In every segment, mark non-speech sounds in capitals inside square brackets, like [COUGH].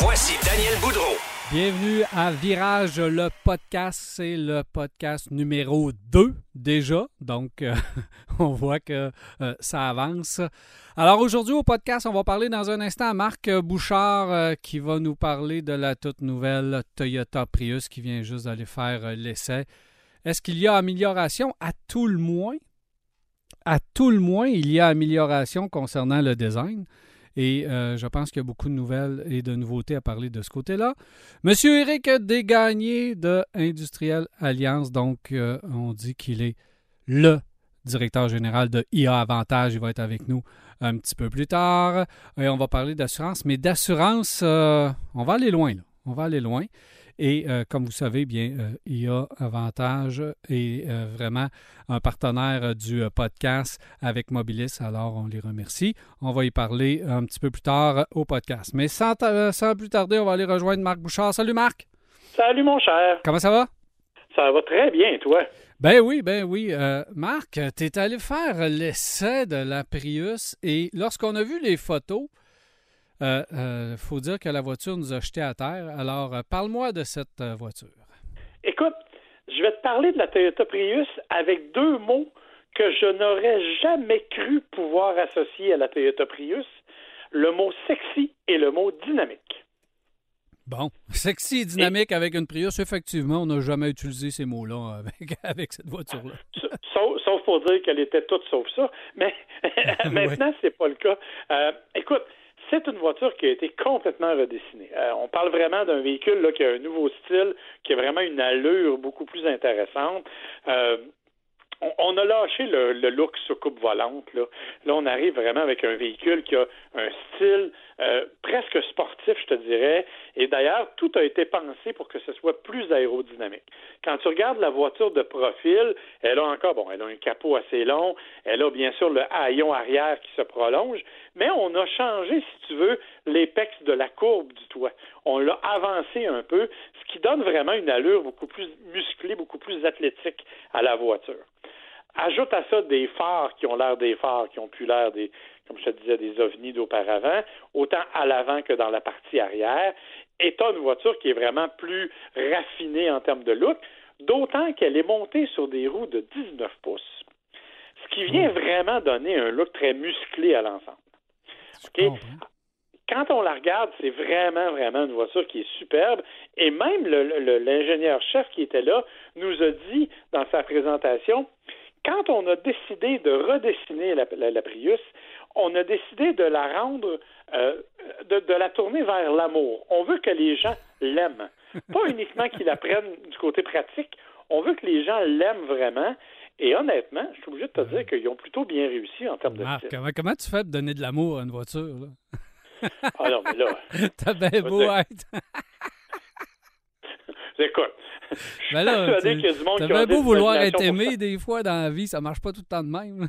Voici Daniel Boudreau. Bienvenue à Virage, le podcast. C'est le podcast numéro 2 déjà. Donc, euh, [LAUGHS] on voit que euh, ça avance. Alors aujourd'hui au podcast, on va parler dans un instant à Marc Bouchard euh, qui va nous parler de la toute nouvelle Toyota Prius qui vient juste d'aller faire l'essai. Est-ce qu'il y a amélioration? À tout le moins, à tout le moins, il y a amélioration concernant le design. Et euh, je pense qu'il y a beaucoup de nouvelles et de nouveautés à parler de ce côté-là. Monsieur Éric Desgagnés de Industriel Alliance, donc euh, on dit qu'il est le directeur général de IA Avantage. Il va être avec nous un petit peu plus tard. Et on va parler d'assurance, mais d'assurance, euh, on va aller loin. Là. On va aller loin. Et euh, comme vous savez, bien, euh, IA Avantage est euh, vraiment un partenaire du podcast avec Mobilis. Alors, on les remercie. On va y parler un petit peu plus tard au podcast. Mais sans, sans plus tarder, on va aller rejoindre Marc Bouchard. Salut Marc. Salut mon cher. Comment ça va? Ça va très bien, toi. Ben oui, ben oui. Marc, tu es allé faire l'essai de la Prius et lorsqu'on a vu les photos, il euh, euh, faut dire que la voiture nous a jetés à terre. Alors, euh, parle-moi de cette voiture. Écoute, je vais te parler de la Toyota Prius avec deux mots que je n'aurais jamais cru pouvoir associer à la Toyota Prius, le mot sexy et le mot dynamique. Bon, sexy et dynamique avec une Prius, effectivement, on n'a jamais utilisé ces mots-là avec, [LAUGHS] avec cette voiture-là. Sauf, pour dire qu'elle était toute sauf ça, mais [LAUGHS] [LAUGHS] maintenant, c'est pas le cas. Voiture qui a été complètement redessinée. Euh, on parle vraiment d'un véhicule qui a un nouveau style, qui a vraiment une allure beaucoup plus intéressante. Euh, on, a lâché le, look soucoupe volante. Là. là, on arrive vraiment avec un véhicule qui a un style euh, presque sportif, je te dirais. Et d'ailleurs, tout a été pensé pour que ce soit plus aérodynamique. Quand tu regardes la voiture de profil, elle a encore, bon, elle a un capot assez long, elle a bien sûr le haillon arrière qui se prolonge, mais on a changé, si tu veux, l'épex de la courbe du toit. On l'a avancé un peu, ce qui donne vraiment une allure beaucoup plus musclée, beaucoup plus athlétique à la voiture. Ajoute à ça des phares qui ont l'air des phares, qui ont plus l'air des, comme je te disais, des ovnis d'auparavant, autant à l'avant que dans la partie arrière. Et tu une voiture qui est vraiment plus raffinée en termes de look, d'autant qu'elle est montée sur des roues de 19 pouces, ce qui vient mmh. vraiment donner un look très musclé à l'ensemble. Quand on la regarde, c'est vraiment, vraiment une voiture qui est superbe. Et même l'ingénieur-chef qui était là nous a dit dans sa présentation quand on a décidé de redessiner la, Prius, on a décidé de la rendre, euh, de, la tourner vers l'amour. On veut que les gens l'aiment. Pas uniquement qu'ils la prennent du côté pratique, on veut que les gens l'aiment vraiment. Et honnêtement, je suis obligé de te dire qu'ils ont plutôt bien réussi en termes de Marc, Comment, comment, tu fais de donner de l'amour à une voiture? Là? ah non, mais là... [LAUGHS] T'as bien beau être... [LAUGHS] Écoute, [LAUGHS] ben là, tu bien beau vouloir être aimé des fois dans la vie, ça marche pas tout le temps de même.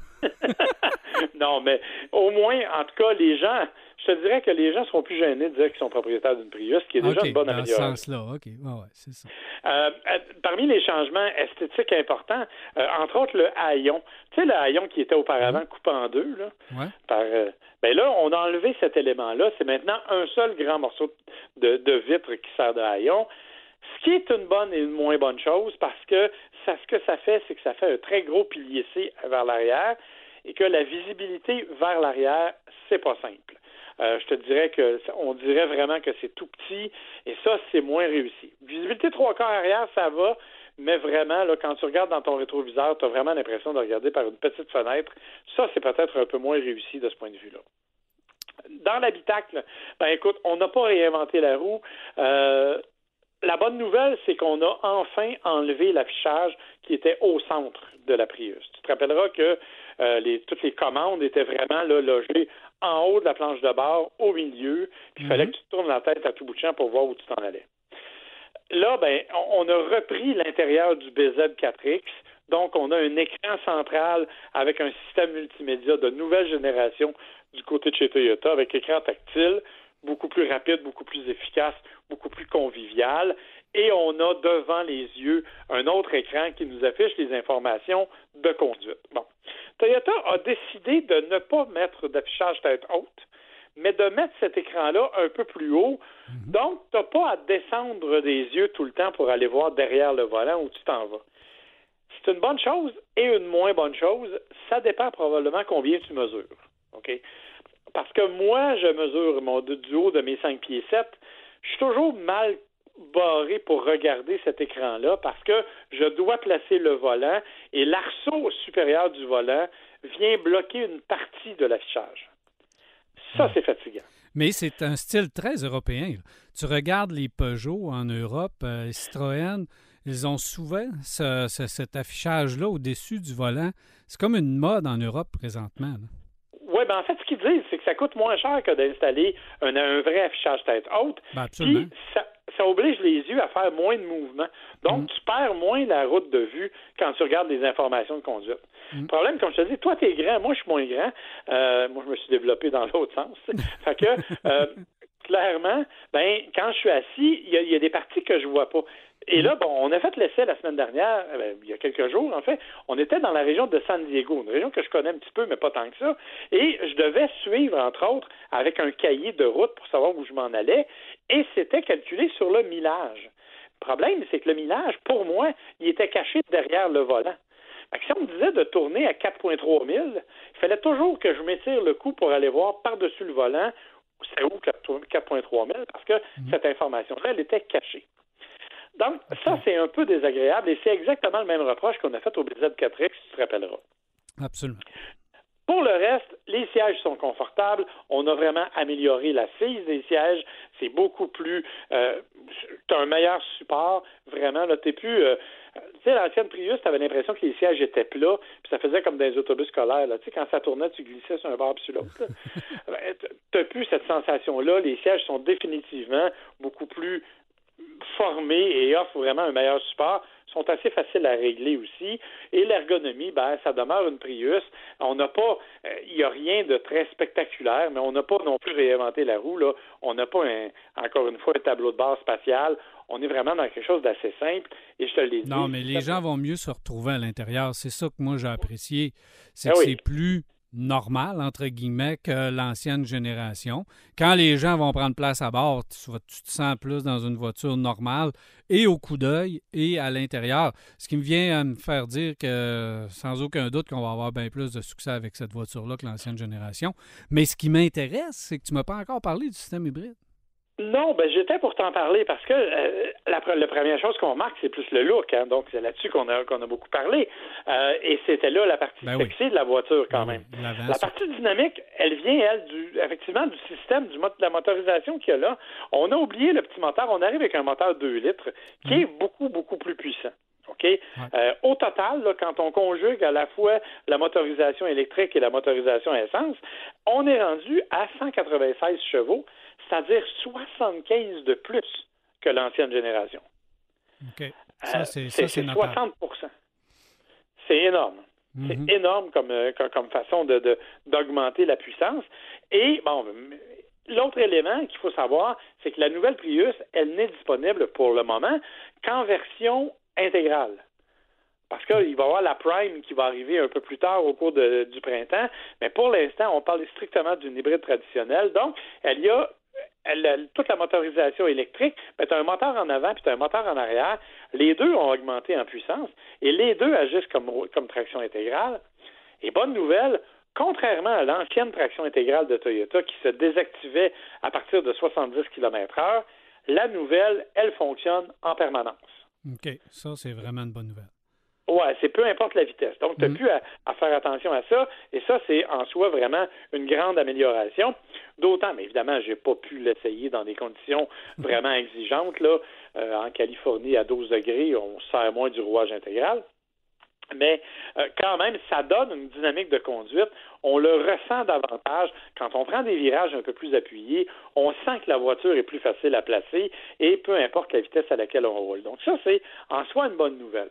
non, mais au moins, en tout cas, les gens, je te dirais que les gens seront plus gênés de dire qu'ils sont propriétaires d'une Prius, ce qui est déjà une bonne amélioration. Dans ce sens-là, OK. ouais, c'est ça. Euh, euh, parmi les changements esthétiques importants, euh, entre autres le haillon. Tu sais, le haillon qui était auparavant mm-hmm. coupé en deux, là, ouais. par, ben là, on a enlevé cet élément-là. C'est maintenant un seul grand morceau de, de vitre qui sert de haillon. Ce qui est une bonne et une moins bonne chose parce que ça, ce que ça fait, c'est que ça fait un très gros pilier C vers l'arrière et que la visibilité vers l'arrière, c'est pas simple. Euh, je te dirais que on dirait vraiment que c'est tout petit et ça, c'est moins réussi. Visibilité trois quarts arrière, ça va, mais vraiment, là, quand tu regardes dans ton rétroviseur, tu as vraiment l'impression de regarder par une petite fenêtre. Ça, c'est peut-être un peu moins réussi de ce point de vue-là. Dans l'habitacle, ben écoute, on n'a pas réinventé la roue. Euh, la bonne nouvelle, c'est qu'on a enfin enlevé l'affichage qui était au centre de la Prius. Tu te rappelleras que euh, toutes les commandes étaient vraiment logées en haut de la planche de bord, au milieu, puis il fallait mhm. que tu tournes la tête à tout bout de champ pour voir où tu t'en allais. Là, ben, on a repris l'intérieur du BZ4X, donc on a un écran central avec un système multimédia de nouvelle génération du côté de chez Toyota, avec écran tactile, beaucoup plus rapide, beaucoup plus efficace, beaucoup plus convivial. Et on a devant les yeux un autre écran qui nous affiche les informations de conduite. Bon. Toyota a décidé de ne pas mettre d'affichage tête haute, mais de mettre cet écran-là un peu plus haut. Mhm. Donc, tu n'as pas à descendre des yeux tout le temps pour aller voir derrière le volant où tu t'en vas. C'est une bonne chose et une moins bonne chose. Ça dépend probablement combien tu mesures. OK? Parce que moi, je mesure mon, du haut de mes 5 pieds 7. Je suis toujours mal barré pour regarder cet écran-là parce que je dois placer le volant et l'arceau supérieur du volant vient bloquer une partie de l'affichage. Ça, c'est fatigant. Mais c'est un style très européen. Tu regardes les Peugeot en Europe, euh, Citroën, ils ont souvent cet affichage-là au-dessus du volant. C'est comme une mode en Europe présentement. Oui, ben en fait, ce qu'ils disent, c'est que ça coûte moins cher que d'installer un, vrai affichage tête haute. Ben absolument. ça, ça, oblige les yeux à faire moins de mouvements. Donc, mm. tu perds moins la route de vue quand tu regardes les informations de conduite. Mm. Le problème, comme je te dis, toi, tu es grand, moi, je suis moins grand. Euh, moi, je me suis développé dans [LAUGHS] l'autre sens. [LAUGHS] fait que, euh, clairement, ben, quand je suis assis, il y, y, a des parties que je vois pas. Et là, bon, on a fait l'essai la semaine dernière, euh, il y a quelques jours, en fait. On était dans la région de San Diego, une région que je connais un petit peu, mais pas tant que ça. Et je devais suivre, entre autres, avec un cahier de route pour savoir où je m'en allais. Et c'était calculé sur le millage. Le problème, c'est que le millage, pour moi, il était caché derrière le volant. si on me disait de tourner à 4,3 000, il fallait toujours que je m'étire le coup pour aller voir par-dessus le volant c'est où 4,3 000 parce que mhm. cette information-là, elle était cachée. Donc, ça, c'est un peu désagréable et c'est exactement le même reproche qu'on a fait au BZ4X, si tu te rappelleras. Absolument. Pour le reste, les sièges sont confortables. On a vraiment amélioré la l'assise des sièges. C'est beaucoup plus. Euh, tu as un meilleur support. Vraiment, t'es plus. Euh, tu sais, l'ancienne Prius, tu avais l'impression que les sièges étaient plats, puis ça faisait comme dans les autobus scolaires. Là. Tu sais, quand ça tournait, tu glissais sur un bord puis sur l'autre. [LAUGHS] Ben, tu n'as plus cette sensation-là. Les sièges sont définitivement beaucoup plus formés et offrent vraiment un meilleur support sont assez faciles à régler aussi. Et l'ergonomie, ben, ça demeure une Prius. On n'a pas, euh, il n'y a rien de très spectaculaire, mais on n'a pas non plus réinventé la roue. Là. On n'a pas, un, encore une fois, un tableau de bord spatial. On est vraiment dans quelque chose d'assez simple. Et je te l'ai dit. Non, mais les gens vont mieux se retrouver à l'intérieur. C'est ça que moi j'ai apprécié. C'est ah que c'est plus normal, entre guillemets, que l'ancienne génération. Quand les gens vont prendre place à bord, tu, te sens plus dans une voiture normale et au coup d'œil et à l'intérieur. Ce qui me vient à me faire dire que, sans aucun doute, qu'on va avoir bien plus de succès avec cette voiture-là que l'ancienne génération. Mais ce qui m'intéresse, c'est que tu ne m'as pas encore parlé du système hybride. Non, ben j'étais pour t'en parler parce que euh, la, première chose qu'on remarque, c'est plus le look. Hein, donc, c'est là-dessus qu'on a, qu'on a beaucoup parlé. Euh, et c'était là la partie ben sexy de la voiture, quand ben même. la partie dynamique, elle vient, elle, du, effectivement, du système, du de la motorisation qu'il y a là. On a oublié le petit moteur. On arrive avec un moteur 2 litres qui est mhm. beaucoup, beaucoup plus puissant. OK? Euh, au total, là, quand on conjugue à la fois la motorisation électrique et la motorisation à essence, on est rendu à 196 chevaux c'est-à-dire 75 de plus que l'ancienne génération. OK. Ça, c'est, c'est 60 C'est énorme. C'est mhm. énorme comme, euh, comme, façon de, d'augmenter la puissance. Et, bon, l'autre élément qu'il faut savoir, c'est que la nouvelle Prius, elle n'est disponible pour le moment qu'en version intégrale. Parce qu'il va y avoir la Prime qui va arriver un peu plus tard au cours du printemps, mais pour l'instant, on parle strictement d'une hybride traditionnelle. Donc, elle y a toute la motorisation électrique, tu as un moteur en avant puis tu as un moteur en arrière. Les deux ont augmenté en puissance et les deux agissent comme, comme traction intégrale. Et bonne nouvelle, contrairement à l'ancienne traction intégrale de Toyota qui se désactivait à partir de 70 km/h, la nouvelle, elle fonctionne en permanence. OK, ça, c'est vraiment une bonne nouvelle. Ouais, c'est peu importe la vitesse. Donc, tu n'as mm. plus à, faire attention à ça. Et ça, c'est en soi vraiment une grande amélioration. D'autant, mais évidemment, j'ai pas pu l'essayer dans des conditions vraiment exigeantes. Là. Euh, en Californie, à 12 degrés, on sert moins du rouage intégral. Mais euh, quand même, ça donne une dynamique de conduite. On le ressent davantage quand on prend des virages un peu plus appuyés. On sent que la voiture est plus facile à placer et peu importe la vitesse à laquelle on roule. Donc ça, c'est en soi une bonne nouvelle.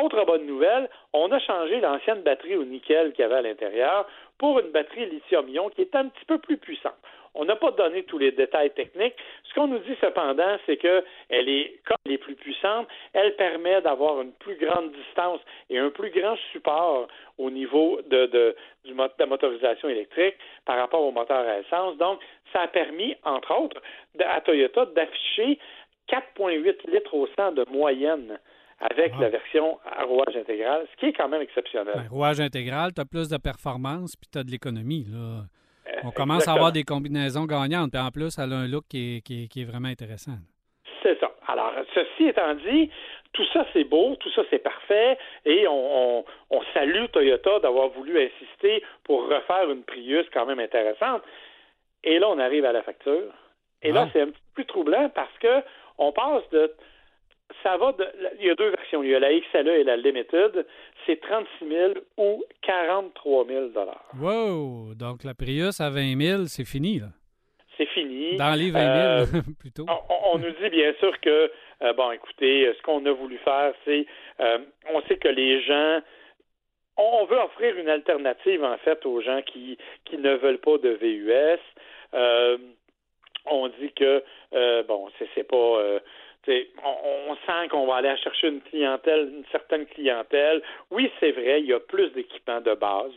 Autre bonne nouvelle, on a changé l'ancienne batterie au nickel qu'il y avait à l'intérieur pour une batterie lithium-ion qui est un petit peu plus puissante. On n'a pas donné tous les détails techniques. Ce qu'on nous dit cependant, c'est que elle est, comme elle est plus puissante, elle permet d'avoir une plus grande distance et un plus grand support au niveau de, de, de la motorisation électrique par rapport au moteur à essence. Donc, ça a permis, entre autres, à Toyota d'afficher 4,8 litres au 100 de moyenne avec la version à rouage intégral, ce qui est quand même exceptionnel. Ben, rouage intégral, tu as plus de performance puis tu as de l'économie. Là. On commence à avoir des combinaisons gagnantes. Puis en plus, elle a un look qui est, qui est, vraiment intéressant. C'est ça. Alors, ceci étant dit, tout ça, c'est beau, tout ça, c'est parfait, et on, on, on salue Toyota d'avoir voulu insister pour refaire une Prius quand même intéressante. Et là, on arrive à la facture. Et là, c'est un petit peu plus troublant parce que on passe de ça va de. Il y a deux versions. Il y a la XLE et la Limited. C'est 36 000 ou 43 000 Wow! Donc la Prius à 20 000, c'est fini, là. C'est fini. Dans les 20 000, euh, [LAUGHS] plutôt. On, nous dit bien sûr que, euh, bon, écoutez, ce qu'on a voulu faire, c'est. Euh, on sait que les gens. On veut offrir une alternative, en fait, aux gens qui, qui ne veulent pas de VUS. on dit que, bon, c'est pas on, sent qu'on va aller chercher une clientèle, une certaine clientèle. Oui, c'est vrai, il y a plus d'équipements de base,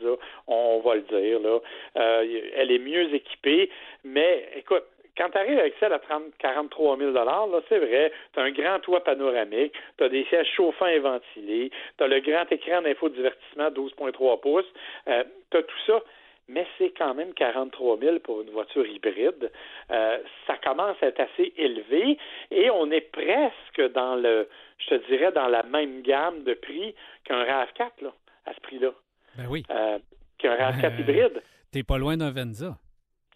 on, va le dire. Là. Euh, elle est mieux équipée, mais écoute, quand tu arrives avec celle à 30, 43 000 là, c'est vrai, tu as un grand toit panoramique, tu as des sièges chauffants et ventilés, tu as le grand écran d'infodivertissement 12.3 pouces, euh, tu as tout ça mais c'est quand même 43 000 pour une voiture hybride. Euh, ça commence à être assez élevé et on est presque dans le, je te dirais, dans la même gamme de prix qu'un RAV4, là, à ce prix-là. Ben oui. Euh, qu'un RAV4 euh, hybride. T'es pas loin d'un Venza.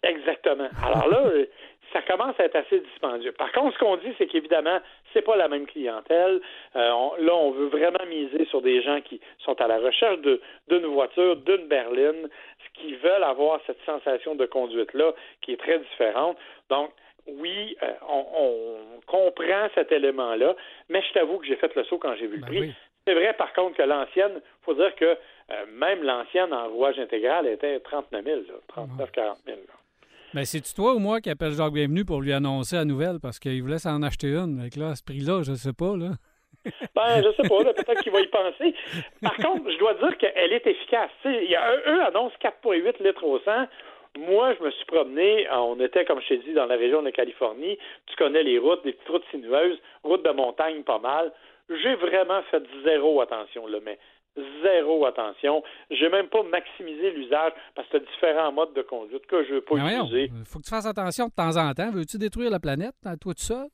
Exactement. Alors là, [LAUGHS] ça commence à être assez dispendieux. Par contre, ce qu'on dit, c'est qu'évidemment, c'est pas la même clientèle. Euh, là, on veut vraiment miser sur des gens qui sont à la recherche d'une voiture, d'une berline, qui veulent avoir cette sensation de conduite-là qui est très différente. Donc, oui, euh, on, comprend cet élément-là, mais je t'avoue que j'ai fait le saut quand j'ai vu le ben prix. C'est vrai, par contre, que l'ancienne, il faut dire que euh, même l'ancienne en rouage intégral était 39 000, 39 40 000. Ben, c'est-tu toi ou moi qui appelle Jacques Bienvenu pour lui annoncer la nouvelle? Parce qu'il voulait s'en acheter une? Avec là, à ce prix-là, je ne sais pas, là. [LAUGHS] ben, je sais pas, peut-être qu'il va y penser. Par contre, je dois dire qu'elle est efficace. y a, eux annoncent 4,8 litres au 100. Moi, je me suis promené, on était, comme je t'ai dit, dans la région de Californie. Tu connais les routes, des petites routes sinueuses, routes de montagne pas mal. J'ai vraiment fait zéro attention, là, mais zéro attention. J'ai même pas maximisé l'usage parce que tu as différents modes de conduite que je veux pas utiliser. Il faut que tu fasses attention de temps en temps. Veux-tu détruire la planète à toi tout seul?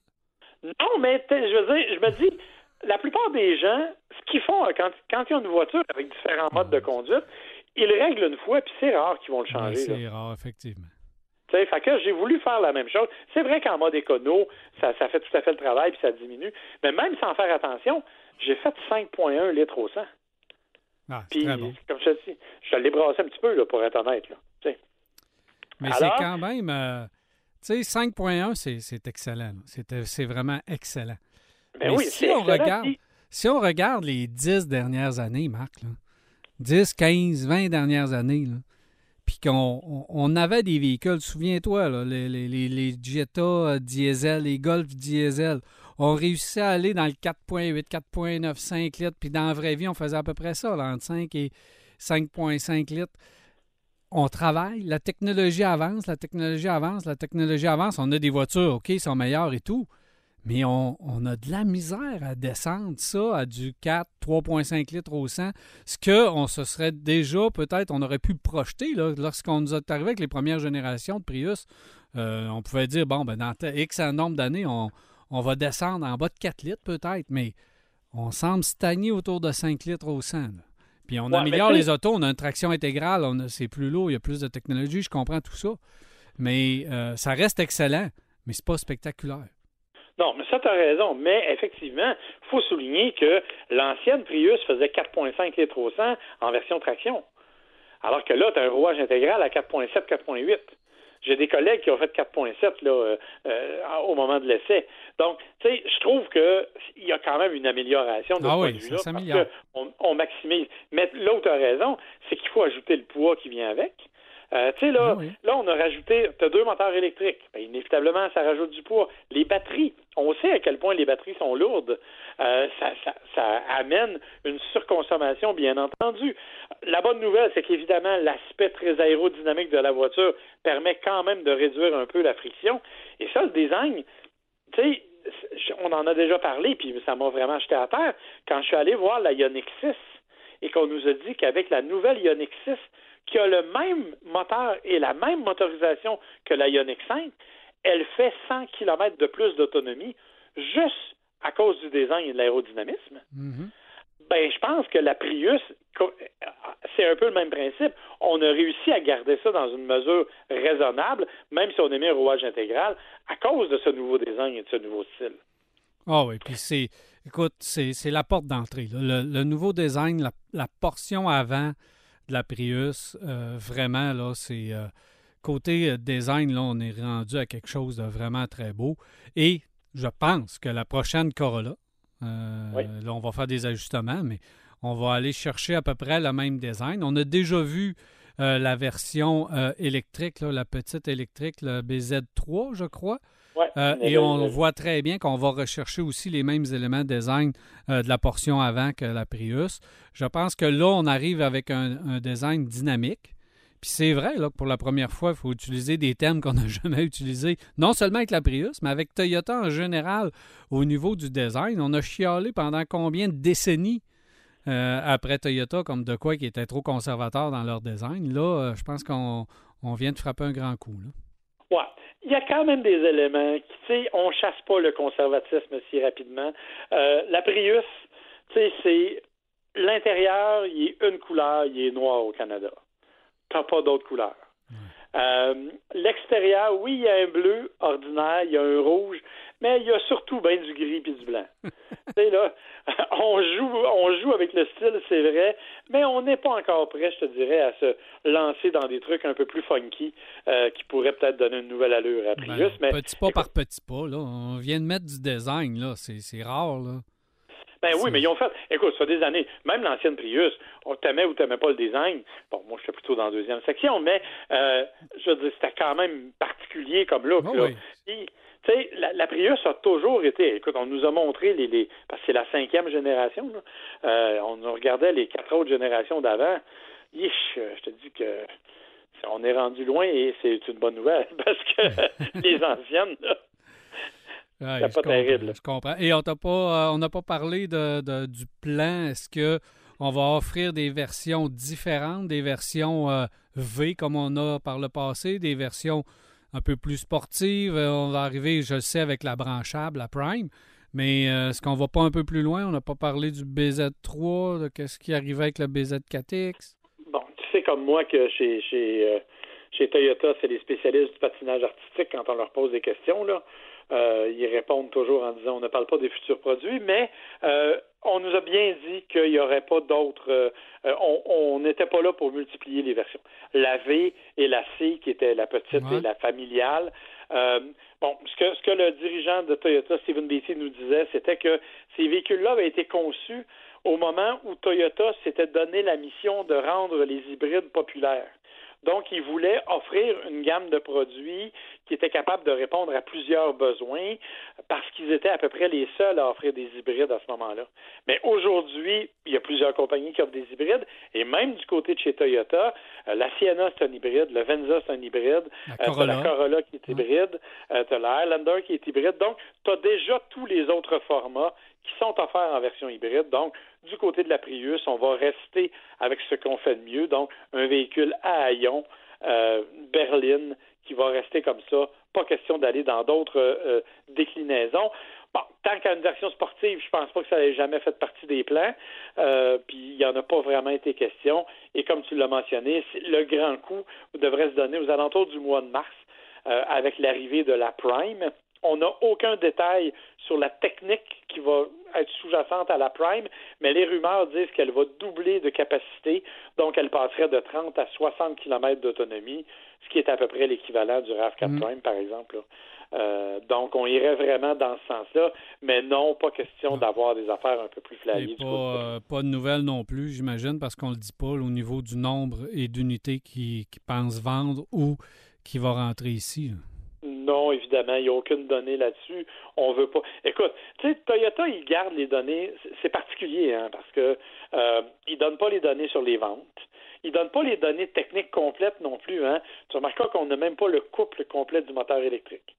Non, mais je veux dire, je me dis, la plupart des gens, ce qu'ils font quand, quand ils ont une voiture avec différents modes de conduite, ils règlent une fois, puis c'est rare qu'ils vont le changer. c'est rare, effectivement. Tu sais, fait que j'ai voulu faire la même chose. C'est vrai qu'en mode écono, ça, ça fait tout à fait le travail, puis ça diminue. Mais même sans faire attention, j'ai fait 5,1 litres au 100. Ah, Puis, comme je te dis, je l'ai brassé un petit peu, là, pour être honnête. Là, Mais c'est quand même. Euh, tu sais, 5.1, c'est excellent. C'est vraiment excellent. Ben Mais oui, si on, regarde, si on regarde les 10 dernières années, Marc, là, 10, 15, 20 dernières années, puis qu'on on, avait des véhicules, souviens-toi, les, les, les, Jetta euh, diesel, les Golf diesel, on réussissait à aller dans le 4.8, 4.9, 5 litres, puis dans la vraie vie, on faisait à peu près ça, entre 5 et 5.5 litres. On travaille, la technologie avance, la technologie avance, la technologie avance. On a des voitures, OK, sont meilleures et tout, mais on, a de la misère à descendre ça à du 4, 3,5 litres au 100, ce qu'on se serait déjà, peut-être, on aurait pu projeter lorsqu'on nous est arrivé avec les premières générations de Prius. Euh, on pouvait dire, bon, ben, dans X nombre d'années, on, on va descendre en bas de 4 litres peut-être, mais on semble stagner autour de 5 litres au 100. Puis on améliore les autos, on a une traction intégrale, c'est plus lourd, il y a plus de technologie, je comprends tout ça. Mais euh, ça reste excellent, mais c'est pas spectaculaire. Non, mais ça, tu as raison. Mais effectivement, il faut souligner que l'ancienne Prius faisait 4,5 litres au 100 en version traction. Alors que là, tu as un rouage intégral à 4,7, 4,8. J'ai des collègues qui ont fait 4.7 là, euh, euh, au moment de l'essai. Donc, tu sais, je trouve qu'il y a quand même une amélioration de ah ce oui, point de vue-là. On, on, maximise. Mais l'autre raison, c'est qu'il faut ajouter le poids qui vient avec. Euh, tu sais, là, ah là, on a rajouté, tu as deux moteurs électriques. Ben, inévitablement, ça rajoute du poids. Les batteries, on sait à quel point les batteries sont lourdes. Euh, ça, ça, ça, amène une surconsommation, bien entendu. La bonne nouvelle, c'est qu'évidemment, l'aspect très aérodynamique de la voiture permet quand même de réduire un peu la friction. Et ça, le design, tu sais, on en a déjà parlé, puis ça m'a vraiment jeté à terre. Quand je suis allé voir la Ioniq 6 et qu'on nous a dit qu'avec la nouvelle Ioniq 6, qui a le même moteur et la même motorisation que la Ioniq 5, elle fait 100 km de plus d'autonomie juste à cause du design et de l'aérodynamisme. Mm-hmm. Ben, je pense que la Prius, c'est un peu le même principe. On a réussi à garder ça dans une mesure raisonnable, même si on a mis un rouage intégral, à cause de ce nouveau design et de ce nouveau style. Ah oui, puis c'est, écoute, c'est, la porte d'entrée. Le, nouveau design, la, portion avant de la Prius, euh, vraiment, là, c'est. Euh, côté euh, design, là, on est rendu à quelque chose de vraiment très beau. Et je pense que la prochaine Corolla, là, on va faire des ajustements, mais on va aller chercher à peu près le même design. On a déjà vu la version électrique, la petite électrique, le BZ3, je crois. Euh, et on voit très bien qu'on va rechercher aussi les mêmes éléments de design euh, de la portion avant que la Prius. Je pense que là, on arrive avec un, design dynamique. Puis c'est vrai, là, que pour la première fois, il faut utiliser des thèmes qu'on n'a [LAUGHS] jamais utilisés, non seulement avec la Prius, mais avec Toyota en général au niveau du design. On a chialé pendant combien de décennies euh, après Toyota comme de quoi qui était trop conservateur dans leur design. Là, je pense qu'on vient de frapper un grand coup. Là il y a quand même des éléments qui, tu sais, on chasse pas le conservatisme si rapidement. Euh, la Prius, tu sais, c'est l'intérieur, il est une couleur, il est noir au Canada. T'as pas d'autres couleurs. Euh, l'extérieur, oui, il y a un bleu ordinaire, il y a un rouge, mais il y a surtout bien du gris et du blanc. [LAUGHS] tu sais, là, [LAUGHS] on joue, on joue avec le style, c'est vrai, mais on n'est pas encore prêt, je te dirais, à se lancer dans des trucs un peu plus funky euh, qui pourraient peut-être donner une nouvelle allure à ben, Prius. mais, petit pas par petit pas, là. On vient de mettre du design, là. C'est rare, là. Ben oui, mais ils ont fait. Écoute, ça fait des années. Même l'ancienne Prius, on t'aimait ou t'aimais pas le design. Bon, moi, je suis plutôt dans la deuxième section, mais euh, je veux dire, c'était quand même particulier comme look. Oh, là. Oui. Tu sais, la, Prius a toujours été. Écoute, on nous a montré les, les parce que c'est la cinquième génération. Là. Euh, on regardait les quatre autres générations d'avant. je te dis que on est rendu loin et c'est une bonne nouvelle [LAUGHS] parce que [LAUGHS] les anciennes, là, c'est pas terrible. Je comprends. Et on n'a pas, euh, on n'a pas parlé de, du plan. Est-ce que on va offrir des versions différentes, des versions euh, V comme on a par le passé, des versions un peu plus sportive. Euh, on va arriver, je le sais, avec la branchable, la Prime. Mais euh, est-ce qu'on va pas un peu plus loin? On n'a pas parlé du BZ3, de qu'est-ce qui arrivait avec le BZ4X? Bon, tu sais comme moi que chez, chez, euh, chez Toyota, c'est les spécialistes du patinage artistique quand on leur pose des questions. Là. Ils répondent toujours en disant on ne parle pas des futurs produits, mais on nous a bien dit qu'il n'y aurait pas d'autres. Euh, on n'était pas là pour multiplier les versions. La V et la C, qui était la petite et la familiale. Euh, bon, ce que, ce que le dirigeant de Toyota, Stephen Beatty, nous disait, c'était que ces véhicules-là avaient été conçus au moment où Toyota s'était donné la mission de rendre les hybrides populaires. Donc, ils voulaient offrir une gamme de produits qui était capable de répondre à plusieurs besoins parce qu'ils étaient à peu près les seuls à offrir des hybrides à ce moment-là. Mais aujourd'hui, il y a plusieurs compagnies qui offrent des hybrides et même du côté de chez Toyota, euh, la Sienna c'est un hybride, le Venza c'est un hybride, la Corolla, la Corolla qui est hybride, euh, tu as la Highlander qui est hybride. Donc, tu as déjà tous les autres formats qui sont offerts en version hybride. Donc, du côté de la Prius, on va rester avec ce qu'on fait de mieux, donc un véhicule à haillons, euh, berline, qui va rester comme ça. Pas question d'aller dans d'autres euh, déclinaisons. Bon, tant qu'à une version sportive, je pense pas que ça ait jamais fait partie des plans. Euh, puis il n'y en a pas vraiment été question. Et comme tu l'as mentionné, le grand coup devrait se donner aux alentours du mois de mars avec l'arrivée de la Prime. On n'a aucun détail sur la technique qui va être sous-jacente à la Prime, mais les rumeurs disent qu'elle va doubler de capacité, donc elle passerait de 30 à 60 km d'autonomie, ce qui est à peu près l'équivalent du RAV4 mm. Prime, par exemple. Euh, donc, on irait vraiment dans ce sens-là, mais non, pas question d'avoir des affaires un peu plus flyées. Pas, euh, pas, de nouvelles non plus, j'imagine, parce qu'on ne le dit pas au niveau du nombre et d'unités qui, qui pensent vendre ou qui va rentrer ici. Non, évidemment, il n'y a aucune donnée là-dessus. On veut pas. Écoute, tu sais, Toyota, ils gardent les données. C'est particulier, hein, parce que euh, ils donnent pas les données sur les ventes. Ils donnent pas les données techniques complètes non plus. Hein. Tu remarqueras qu'on n'a même pas le couple complet du moteur électrique.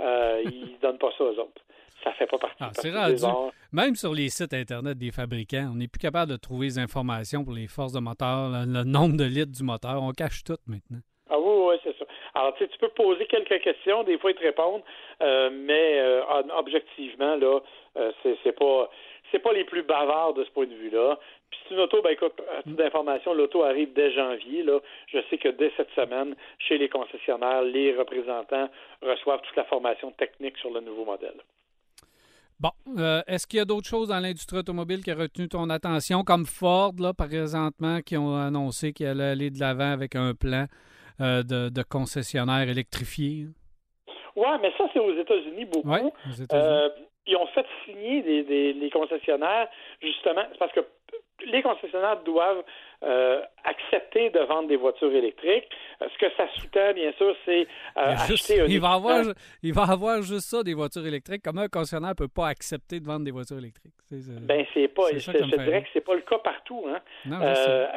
Euh, [LAUGHS] ils donnent pas ça aux autres. Ça fait pas partie. Ah, c'est rendu. Même sur les sites internet des fabricants, on n'est plus capable de trouver les informations pour les forces de moteur, le nombre de litres du moteur. On cache tout maintenant. Ah oui, oui, c'est ça. Alors, tu sais, tu peux poser quelques questions, des fois ils te répondent, euh, mais euh, objectivement, là, euh, c'est pas les plus bavards de ce point de vue-là. Puis c'est une auto, ben écoute, d'information, l'auto arrive dès janvier. Là. Je sais que dès cette semaine, chez les concessionnaires, les représentants reçoivent toute la formation technique sur le nouveau modèle. Bon, est-ce qu'il y a d'autres choses dans l'industrie automobile qui a retenu ton attention, comme Ford, là, présentement, qui ont annoncé qu'ils allaient aller de l'avant avec un plan euh, de, concessionnaires électrifiés. Oui, mais ça, c'est aux États-Unis beaucoup. Euh, ils ont fait signer des, des, concessionnaires, justement, parce que les concessionnaires doivent euh, accepter de vendre des voitures électriques. Euh, ce que ça sous-tend, bien sûr, c'est euh, acheter un il va, avoir, il va avoir juste ça, des voitures électriques. Comment un concessionnaire ne peut pas accepter de vendre des voitures électriques? ben, c'est pas. Je, dirais que c'est pas le cas partout. Hein.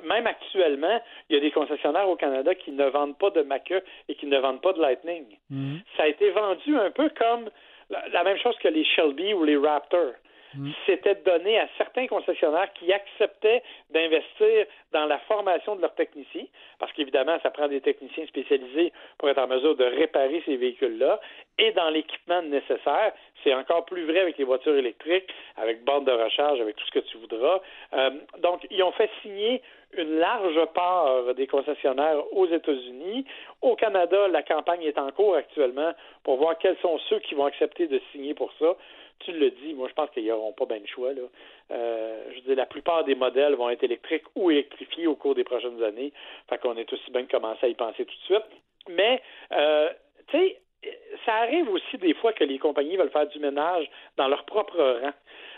même actuellement, il y a des concessionnaires au Canada qui ne vendent pas de Maca et qui ne vendent pas de Lightning. Mhm. Ça a été vendu un peu comme la même chose que les Shelby ou les Raptor. Mm. c'était donné à certains concessionnaires qui acceptaient d'investir dans la formation de leurs techniciens, parce qu'évidemment, ça prend des techniciens spécialisés pour être en mesure de réparer ces véhicules-là, et dans l'équipement nécessaire. C'est encore plus vrai avec les voitures électriques, avec bande de recharge, avec tout ce que tu voudras. Euh, donc, ils ont fait signer une large part des concessionnaires aux États-Unis. Au Canada, la campagne est en cours actuellement pour voir quels sont ceux qui vont accepter de signer pour ça tu le dis, moi je pense qu'ils n'auront pas bien le choix. Là. Euh, je dis la plupart des modèles vont être électriques ou électrifiés au cours des prochaines années. Fait qu'on est aussi bien de commencer à y penser tout de suite. Mais euh, tu sais, ça arrive aussi des fois que les compagnies veulent faire du ménage dans leur propre rang.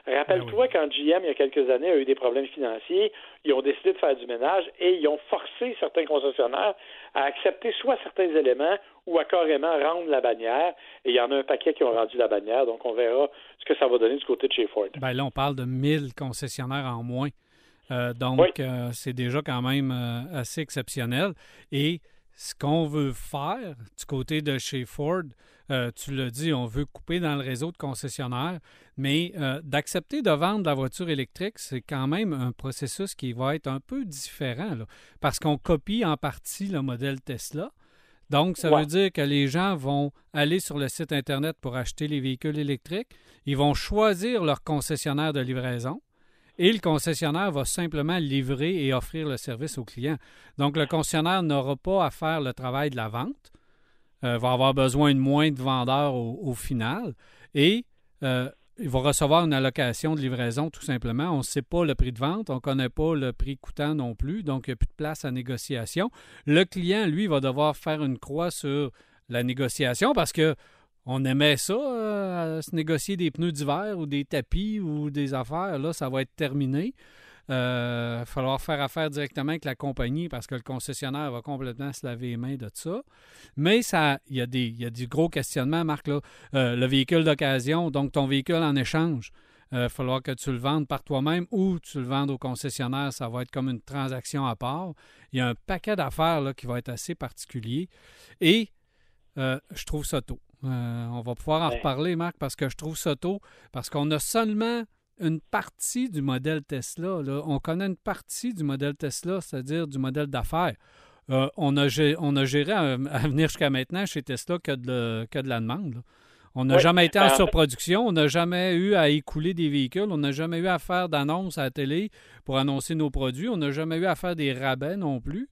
Rappelle-toi ben quand GM, il y a quelques années, a eu des problèmes financiers, ils ont décidé de faire du ménage et ils ont forcé certains concessionnaires à accepter soit certains éléments ou à carrément rendre la bannière. Et il y en a un paquet qui ont rendu la bannière, donc on verra ce que ça va donner du côté de chez Ford. Ben là, on parle de 1000 concessionnaires en moins. Euh, donc, euh, c'est déjà quand même euh, assez exceptionnel. Et ce qu'on veut faire du côté de chez Ford, euh, tu l'as dit, on veut couper dans le réseau de concessionnaires, mais euh, d'accepter de vendre la voiture électrique, c'est quand même un processus qui va être un peu différent, parce qu'on copie en partie le modèle Tesla. Donc, ça veut dire que les gens vont aller sur le site Internet pour acheter les véhicules électriques. Ils vont choisir leur concessionnaire de livraison et le concessionnaire va simplement livrer et offrir le service au client. Donc, le concessionnaire n'aura pas à faire le travail de la vente, euh, va avoir besoin de moins de vendeurs au, final et euh, il va recevoir une allocation de livraison tout simplement. On ne sait pas le prix de vente, on ne connaît pas le prix coûtant non plus, donc il n'y a plus de place à négociation. Le client, lui, va devoir faire une croix sur la négociation parce que on aimait ça, euh, se négocier des pneus d'hiver ou des tapis ou des affaires. Là, ça va être terminé. Il euh, va falloir faire affaire directement avec la compagnie parce que le concessionnaire va complètement se laver les mains de ça. Mais ça, il y a des, il y a du gros questionnement, Marc. Là. Euh, le véhicule d'occasion, donc ton véhicule en échange, il va falloir que tu le vendes par toi-même ou tu le vendes au concessionnaire. Ça va être comme une transaction à part. Il y a un paquet d'affaires qui va être assez particulier. Et je trouve ça tôt. Euh, on va pouvoir en reparler, Marc, parce que je trouve ça tôt, parce qu'on a seulement une partie du modèle Tesla. On connaît une partie du modèle Tesla, c'est-à-dire du modèle d'affaires. Euh, on, a, on a géré à, venir jusqu'à maintenant chez Tesla que de, que de la demande. On n'a jamais été en surproduction, on n'a jamais eu à écouler des véhicules, on n'a jamais eu à faire d'annonces à la télé pour annoncer nos produits, on n'a jamais eu à faire des rabais non plus.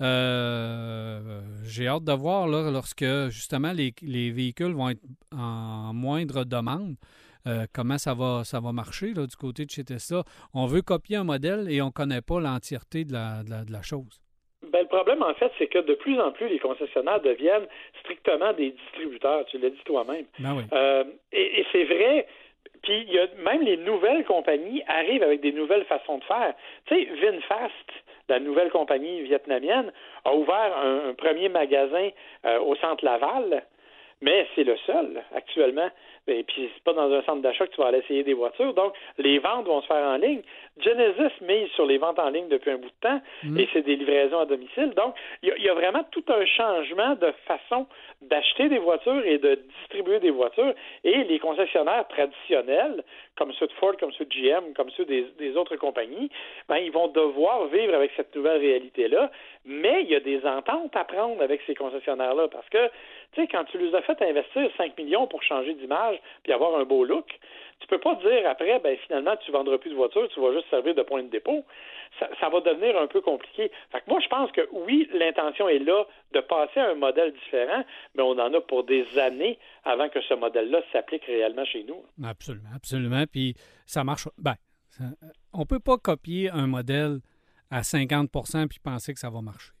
Euh, j'ai hâte de voir là, lorsque justement les, véhicules vont être en moindre demande. Euh, comment ça va, ça va marcher là, du côté de chez Tesla. On veut copier un modèle et on ne connaît pas l'entièreté de la, de, la, chose. Ben, le problème, en fait, c'est que de plus en plus, les concessionnaires deviennent strictement des distributeurs. Tu l'as dit toi-même. Ben oui. Euh, et, et c'est vrai. Puis il y a même les nouvelles compagnies arrivent avec des nouvelles façons de faire. Tu sais, VinFast, la nouvelle compagnie vietnamienne, a ouvert un, un premier magasin euh, au centre Laval, mais c'est le seul actuellement. Et puis, c'est pas dans un centre d'achat que tu vas aller essayer des voitures. Donc, les ventes vont se faire en ligne. Genesis mise sur les ventes en ligne depuis un bout de temps Mm. et c'est des livraisons à domicile. Donc, il y, a- il y a vraiment tout un changement de façon d'acheter des voitures et de distribuer des voitures. Et les concessionnaires traditionnels, comme ceux de Ford, comme ceux de GM, comme ceux des, des autres compagnies, ben, ils vont devoir vivre avec cette nouvelle réalité-là. Mais il y a des ententes à prendre avec ces concessionnaires-là parce que, tu sais, quand tu les as fait investir 5 millions pour changer d'image puis avoir un beau look, tu peux pas dire après, ben finalement, tu vendras plus de voitures, tu vas juste servir de point de dépôt. Ça, va devenir un peu compliqué. Fait que moi, je pense que oui, l'intention est là de passer à un modèle différent, mais on en a pour des années avant que ce modèle-là s'applique réellement chez nous. Absolument, absolument. Puis ça marche. Ben, ça- on peut pas copier un modèle à 50% puis penser que ça va marcher.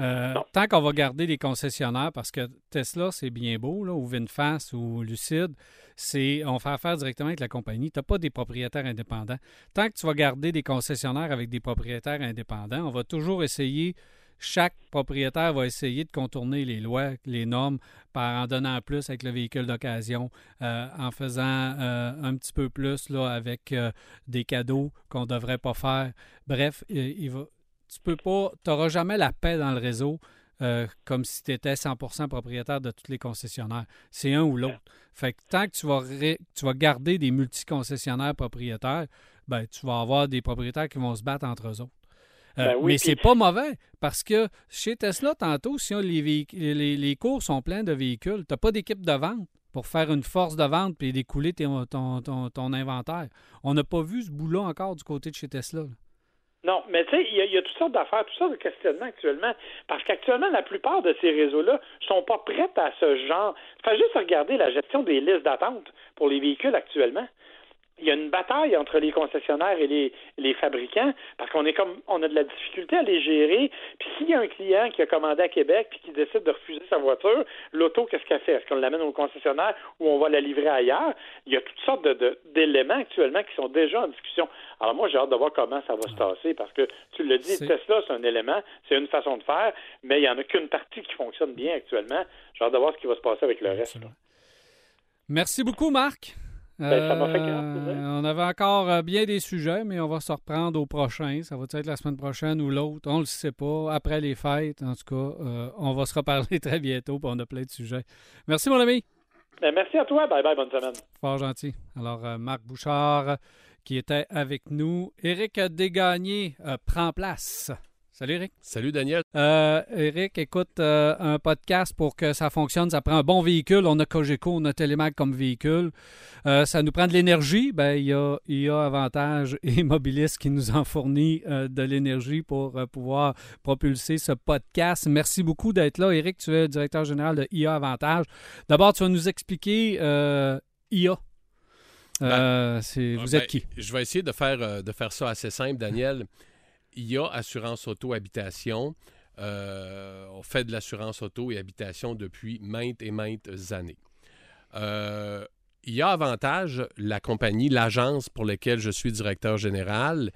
Euh, tant qu'on va garder les concessionnaires, parce que Tesla, c'est bien beau, là, ou VinFast ou Lucid, c'est on fait affaire directement avec la compagnie. Tu n'as pas des propriétaires indépendants. Tant que tu vas garder des concessionnaires avec des propriétaires indépendants, on va toujours essayer, chaque propriétaire va essayer de contourner les lois, les normes, par en donnant plus avec le véhicule d'occasion, euh, en faisant euh, un petit peu plus là, avec euh, des cadeaux qu'on ne devrait pas faire. Bref, il, il va, tu peux pas, tu n'auras jamais la paix dans le réseau euh, comme si tu étais 100% propriétaire de tous les concessionnaires. C'est un ou l'autre. Fait que tant que tu vas, ré- tu vas garder des multi-concessionnaires propriétaires, ben, tu vas avoir des propriétaires qui vont se battre entre eux autres. Euh, Ben oui, mais c'est pas mauvais parce que chez Tesla, tantôt, si on- les, véhic- les, les cours sont pleins de véhicules, tu n'as pas d'équipe de vente pour faire une force de vente et découler ton, ton- ton inventaire. On n'a pas vu ce bout-là encore du côté de chez Tesla. là. Non, mais tu sais, il y, a- toutes sortes d'affaires, toutes sortes de questionnements actuellement, parce qu'actuellement, la plupart de ces réseaux-là sont pas prêts à ce genre. Fais juste regarder la gestion des listes d'attente pour les véhicules actuellement. Il y a une bataille entre les concessionnaires et les, les fabricants parce qu'on est comme on a de la difficulté à les gérer. Puis s'il y a un client qui a commandé à Québec puis qui décide de refuser sa voiture, l'auto, qu'est-ce qu'elle fait? Est-ce qu'on l'amène au concessionnaire ou on va la livrer ailleurs? Il y a toutes sortes de- de- d'éléments actuellement qui sont déjà en discussion. Alors moi, j'ai hâte de voir comment ça va se tasser parce que tu le dis, Tesla, c'est un élément, c'est une façon de faire, mais il n'y en a qu'une partie qui fonctionne bien actuellement. J'ai hâte de voir ce qui va se passer avec le reste. là. Merci beaucoup, Marc. Ben, ça m'a fait Euh, on avait encore euh, bien des sujets, mais on va se reprendre au prochain. Ça va être la semaine prochaine ou l'autre. On ne le sait pas. Après les fêtes, en tout cas, euh, on va se reparler [LAUGHS] très bientôt. puis on a plein de sujets. Merci, mon ami. Ben, merci à toi. Bye bye, bonne semaine. Fort gentil. Alors, euh, Marc Bouchard qui était avec nous. Éric Desgagnés euh, prend place. Salut, Éric. Salut Daniel. Euh, Eric, écoute, euh, un podcast pour que ça fonctionne, ça prend un bon véhicule. On a Cogeco, on a Télémac comme véhicule. Euh, ça nous prend de l'énergie. Ben, il y a, y a Avantage [LAUGHS] et Mobilis qui nous en fournit de l'énergie pour pouvoir propulser ce podcast. Merci beaucoup d'être là. Eric, tu es directeur général de IA Avantage. D'abord, tu vas nous expliquer IA. Euh, c'est- vous Ben, êtes qui? Je vais essayer de faire, de faire ça assez simple, Daniel. Il y a assurance auto-habitation. Euh, on fait de l'assurance auto et habitation depuis maintes et maintes années. Euh, il y a avantage, la compagnie, l'agence pour laquelle je suis directeur général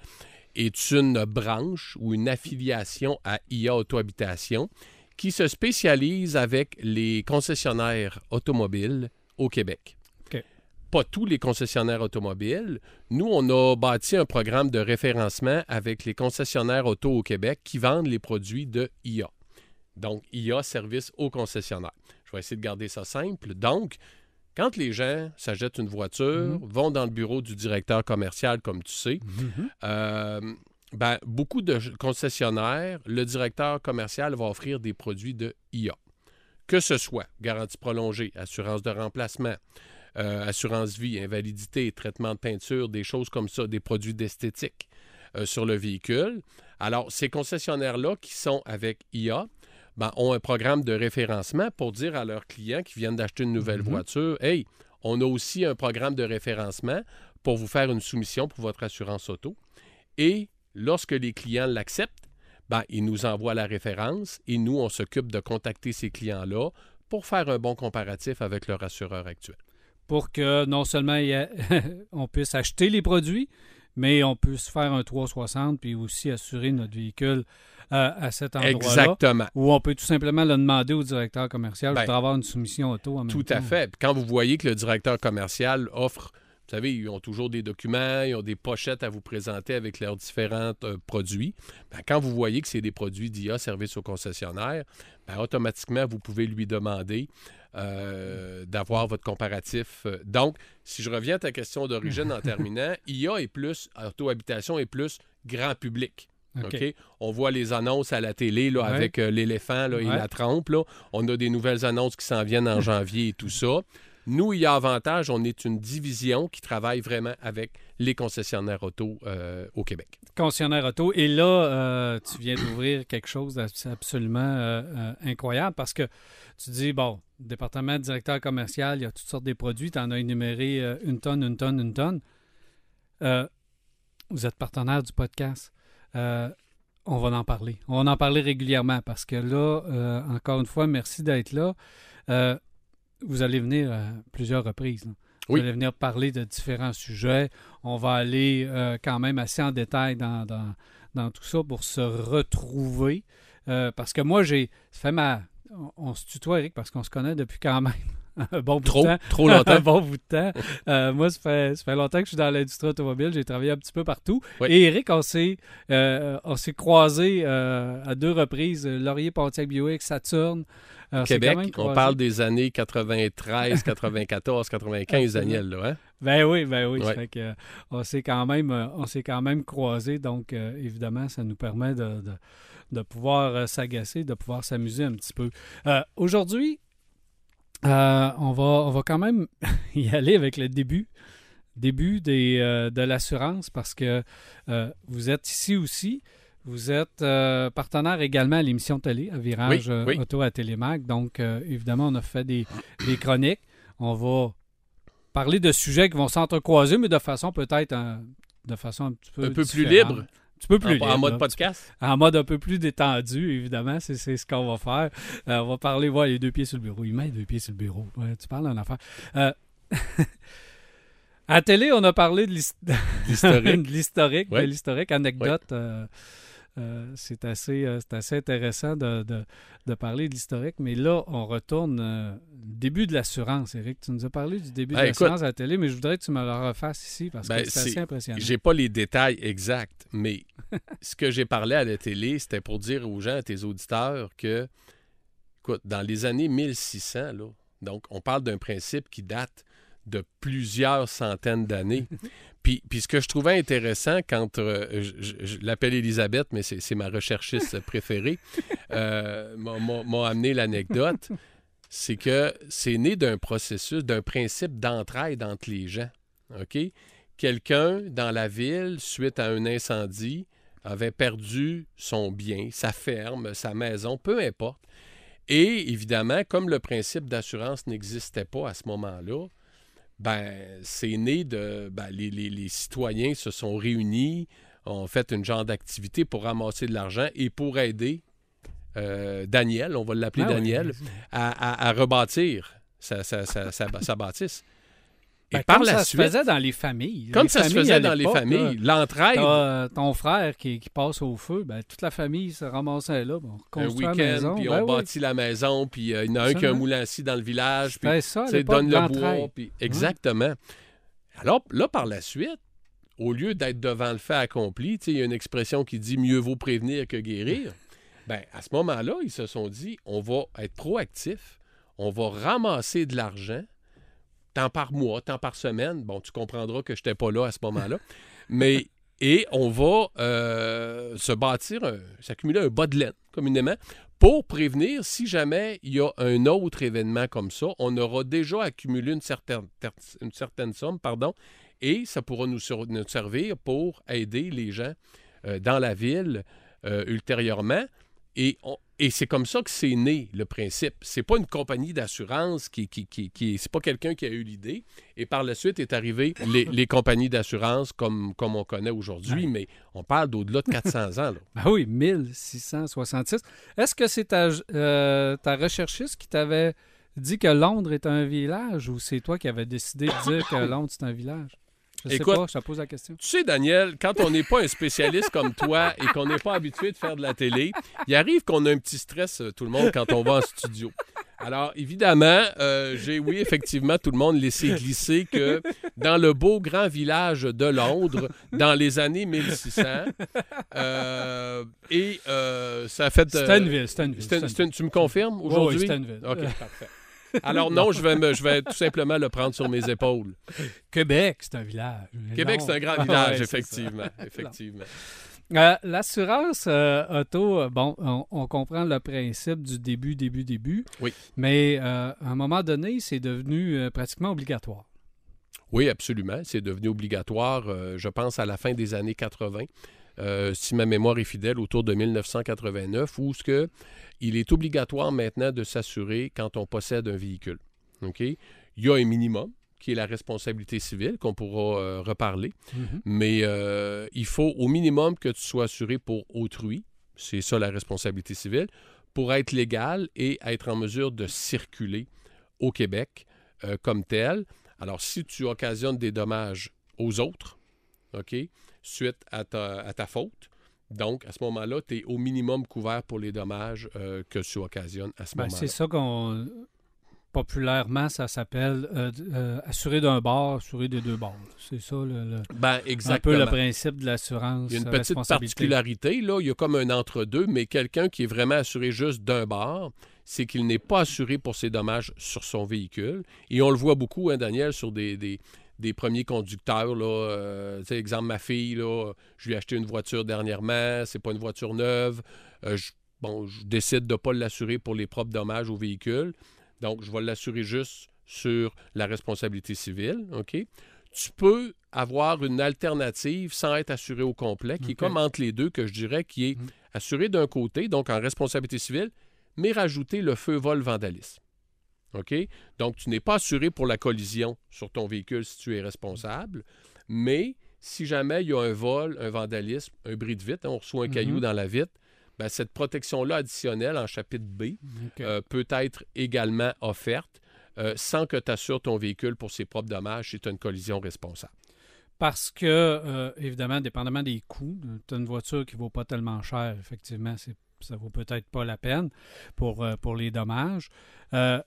est une branche ou une affiliation à IA Auto-Habitation qui se spécialise avec les concessionnaires automobiles au Québec. Pas tous les concessionnaires automobiles. Nous, on a bâti un programme de référencement avec les concessionnaires auto au Québec qui vendent les produits de IA. Donc, IA service aux concessionnaires. Je vais essayer de garder ça simple. Donc, quand les gens s'achètent une voiture, vont dans le bureau du directeur commercial, comme tu sais, euh, ben, beaucoup de concessionnaires, le directeur commercial va offrir des produits de IA. Que ce soit garantie prolongée, assurance de remplacement, euh, assurance vie, invalidité, traitement de peinture, des choses comme ça, des produits d'esthétique euh, sur le véhicule. Alors, ces concessionnaires-là qui sont avec IA ben, ont un programme de référencement pour dire à leurs clients qui viennent d'acheter une nouvelle Mhm. voiture, Hey, on a aussi un programme de référencement pour vous faire une soumission pour votre assurance auto. Et lorsque les clients l'acceptent, ben, il nous envoie la référence et nous, on s'occupe de contacter ces clients-là pour faire un bon comparatif avec leur assureur actuel. Pour que non seulement a- [LAUGHS] on puisse acheter les produits, mais on puisse faire un 360 puis aussi assurer notre véhicule euh, à cet endroit-là. Exactement. Ou on peut tout simplement le demander au directeur commercial Ben, pour avoir une soumission auto en même Tout temps. à fait. Quand vous voyez que le directeur commercial offre, vous savez, ils ont toujours des documents, ils ont des pochettes à vous présenter avec leurs différents euh, produits. Ben, quand vous voyez que c'est des produits d'IA, service au concessionnaire, ben, automatiquement, vous pouvez lui demander euh, d'avoir votre comparatif. Donc, si je reviens à ta question d'origine en [LAUGHS] terminant, IA est plus, auto-habitation est plus grand public. On voit les annonces à la télé là, Ouais. avec euh, l'éléphant là, et la trempe. là. On a des nouvelles annonces qui s'en viennent en [LAUGHS] janvier et tout ça. Nous, il y a avantage, on est une division qui travaille vraiment avec les concessionnaires auto euh, au Québec. concessionnaire auto. Et là, euh, tu viens d'ouvrir quelque chose d'absolument euh, incroyable parce que tu dis, bon, département directeur commercial, il y a toutes sortes de produits, tu en as énuméré une tonne, une tonne, une tonne. Vous êtes partenaire du podcast. On va en parler. On va en parler régulièrement parce que là, encore une fois, merci d'être là. Vous allez venir à plusieurs reprises. Là. Vous Oui. allez venir parler de différents sujets. On va aller euh, quand même assez en détail dans, dans, dans tout ça pour se retrouver. Euh, parce que moi, j'ai fait ma. On, on se tutoie, Eric, parce qu'on se connaît depuis quand même [LAUGHS] un bon bout Trop, de temps. trop [LAUGHS] un longtemps. bon bout de temps. Euh, moi, ça fait, ça fait longtemps que je suis dans l'industrie automobile. J'ai travaillé un petit peu partout. Oui. Et Eric, on s'est, euh, on s'est croisés à deux reprises. Laurier, Pontiac, Buick, Saturne. Québec, quand même on parle des années 93, 94, 95, Daniel. Là, hein? Ben oui, ben oui. Ouais. Fait que, euh, on s'est quand même, euh, on s'est quand même croisés. Donc, euh, évidemment, ça nous permet de, de, de pouvoir s'agacer, de pouvoir s'amuser un petit peu. Euh, Aujourd'hui, euh, on, va, on va quand même [LAUGHS] y aller avec le début. Début des, de l'assurance parce que vous êtes ici aussi. Vous êtes euh, partenaire également à l'émission télé, à Virage Oui, euh, oui. Auto à Télémac. Donc, euh, évidemment, on a fait des, des chroniques. On va parler de sujets qui vont s'entrecroiser, mais de façon peut-être un- de façon un petit peu Un peu plus libre. Un petit peu plus en, libre. en mode podcast. En mode un peu plus détendu, évidemment. C'est c'est ce qu'on va faire. Euh, on va parler, ouais, les deux pieds sur le bureau. Il met les deux pieds sur le bureau. Ouais, tu parles d'une affaire. [LAUGHS] À la télé, on a parlé de l'his- L'historique. [LAUGHS] de l'historique, de l'historique, anecdote. Euh, c'est assez, euh, assez intéressant de, de- de parler de l'historique, mais là, on retourne euh, début de l'assurance, Eric. Tu nous as parlé du début Ben, de l'assurance à la télé, mais je voudrais que tu me le refasses ici parce Ben, que c'est c'est- assez impressionnant. J'ai pas les détails exacts, mais [LAUGHS] ce que j'ai parlé à la télé, c'était pour dire aux gens, à tes auditeurs, que, écoute, dans les années 1600, là, donc on parle d'un principe qui date de plusieurs centaines d'années. [LAUGHS] Puis, puis ce que je trouvais intéressant quand euh, je, l'appelle Elisabeth, mais c'est ma recherchiste préférée, [LAUGHS] euh, m'a amené l'anecdote, c'est que c'est né d'un processus, d'un principe d'entraide entre les gens. OK? Quelqu'un dans la ville, suite à un incendie, avait perdu son bien, sa ferme, sa maison, peu importe. Et évidemment, comme le principe d'assurance n'existait pas à ce moment-là, ben, c'est né de. ben, les, les- les citoyens se sont réunis, ont fait une genre d'activité pour ramasser de l'argent et pour aider euh, Daniel, on va l'appeler Ah Daniel, à, à- à rebâtir sa, sa- sa- sa- sa Et Ben, par comme la ça suite, se faisait dans les familles. comme Les ça se faisait dans les familles, l'entraide, euh, ton frère qui, qui passe au feu, ben, toute la famille se ramassait là. Bon, un week-end, puis Ben on oui. bâtit la maison, puis euh, il y en a un qui a un moulin dans le village, puis C'était ça, donne le bois. Puis... Exactement. Alors là, par la suite, au lieu d'être devant le fait accompli, tu sais, il y a une expression qui dit mieux vaut prévenir que guérir. [LAUGHS] Ben, à ce moment-là, ils se sont dit on va être proactif, on va ramasser de l'argent, tant par mois, tant par semaine. Bon, tu comprendras que je n'étais pas là à ce moment-là. Mais, et on va euh, se bâtir, s'accumuler un bas de laine, communément, pour prévenir si jamais il y a un autre événement comme ça, on aura déjà accumulé une certaine, somme, pardon, et ça pourra nous servir pour aider les gens euh, dans la ville euh, ultérieurement. Et on- et c'est comme ça que c'est né le principe. C'est pas une compagnie d'assurance qui, qui, qui, qui- c'est pas quelqu'un qui a eu l'idée. Et par la suite est arrivé les, les compagnies d'assurance comme, comme on connaît aujourd'hui, mais on parle d'au-delà de 400 ans. là. Ah [LAUGHS] oui, 1666. Est-ce que c'est ta, euh, ta recherchiste qui t'avait dit que Londres est un village ou c'est toi qui avais décidé de dire que Londres c'est un village? Je sais Écoute- pas, je te pose la question. Tu sais, Daniel, quand on n'est pas un spécialiste comme toi et qu'on n'est pas habitué de faire de la télé, il arrive qu'on a un petit stress, euh, tout le monde, quand on va en studio. Alors, évidemment, euh, j'ai, oui, effectivement, tout le monde laissé glisser que dans le beau grand village de Londres, dans les années 1600, euh, et euh, ça a fait... C'était une ville, c'était une ville. c'était- c'était une c'était une- tu me confirmes aujourd'hui? Oui, c'était une ville. OK, parfait. Alors non, je vais, me- je vais tout simplement le prendre sur mes épaules. Québec, c'est un village. Québec, c'est un grand Ah village, ouais, effectivement. [LAUGHS] effectivement. Euh, L'assurance euh, auto, euh, bon, on, on comprend le principe du début, début, début. Oui. Mais euh, à un moment donné, c'est devenu pratiquement obligatoire. Oui, absolument. C'est devenu obligatoire, je pense, à la fin des années 80, euh, si ma mémoire est fidèle, autour de 1989, où ce que il est obligatoire maintenant de s'assurer quand on possède un véhicule. Il y a un minimum qui est la responsabilité civile, qu'on pourra euh, reparler, mais euh, il faut au minimum que tu sois assuré pour autrui, c'est ça la responsabilité civile, pour être légal et être en mesure de circuler au Québec euh, comme tel. Alors, si tu occasionnes des dommages aux autres, OK, suite à ta, à ta faute, donc à ce moment-là, tu es au minimum couvert pour les dommages euh, que tu occasionnes à ce Ben, moment-là. c'est ça qu'on. Populairement, ça s'appelle euh, euh, assurer d'un bord, assurer des deux bords. C'est ça le, le- Ben, un peu le principe de l'assurance. Il y a une euh, petite particularité, là. Il y a comme un entre-deux, mais quelqu'un qui est vraiment assuré juste d'un bar, c'est qu'il n'est pas assuré pour ses dommages sur son véhicule. Et on le voit beaucoup, hein, Daniel, sur des, des, des premiers conducteurs, là. Euh, exemple, ma fille, là, je lui ai acheté une voiture dernièrement, c'est pas une voiture neuve. Euh, je- bon, je décide de ne pas l'assurer pour les propres dommages au véhicule. Donc, je vais l'assurer juste sur la responsabilité civile, OK? Tu peux avoir une alternative sans être assuré au complet, qui est comme entre les deux, que je dirais, qui est Mhm. assuré d'un côté, donc en responsabilité civile, mais rajouter le feu vol vandalisme. OK? Donc, tu n'es pas assuré pour la collision sur ton véhicule si tu es responsable, mais si jamais il y a un vol, un vandalisme, un bris de vitre, hein, on reçoit un Mhm. caillou dans la vitre, ben, cette protection-là additionnelle en chapitre B euh, peut être également offerte euh, sans que tu assures ton véhicule pour ses propres dommages si tu as une collision responsable. Parce que, euh, évidemment, dépendamment des coûts, tu as une voiture qui ne vaut pas tellement cher, effectivement, ça vaut peut-être pas la peine pour, pour les dommages. Euh,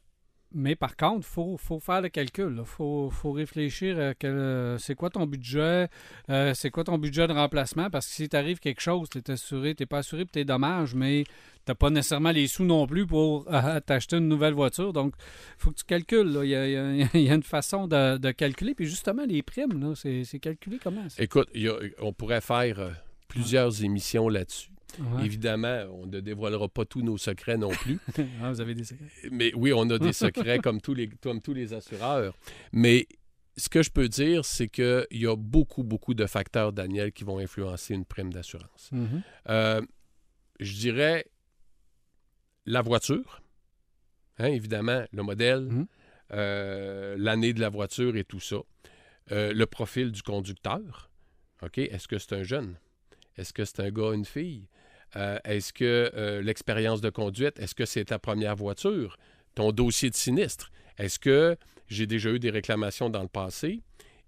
mais par contre, il faut, faut faire le calcul. Il faut, faut réfléchir à quel, euh, c'est quoi ton budget, euh, c'est quoi ton budget de remplacement, parce que si t'arrive quelque chose, tu es assuré, tu pas assuré pour tes dommages, mais tu pas nécessairement les sous non plus pour [LAUGHS] euh, t'acheter une nouvelle voiture. Donc, il faut que tu calcules. [LAUGHS] Il y, a, une façon de, calculer. Puis justement, les primes, c'est, calculé comment? ça? Écoute, on pourrait faire euh, plusieurs émissions là-dessus. Ouais. Évidemment, on ne dévoilera pas tous nos secrets non plus. [LAUGHS] Ah, vous avez des secrets. Mais oui, on a des secrets comme tous les, comme tous les assureurs. Mais ce que je peux dire, c'est qu'il y a beaucoup, beaucoup de facteurs, Daniel, qui vont influencer une prime d'assurance. Mhm. Euh, je dirais la voiture, hein, évidemment, le modèle, Mhm. euh, l'année de la voiture et tout ça. Euh, le profil du conducteur. OK? Est-ce que c'est un jeune? Est-ce que c'est un gars, une fille? Euh, est-ce que euh, l'expérience de conduite, est-ce que c'est ta première voiture? Ton dossier de sinistre? Est-ce que j'ai déjà eu des réclamations dans le passé?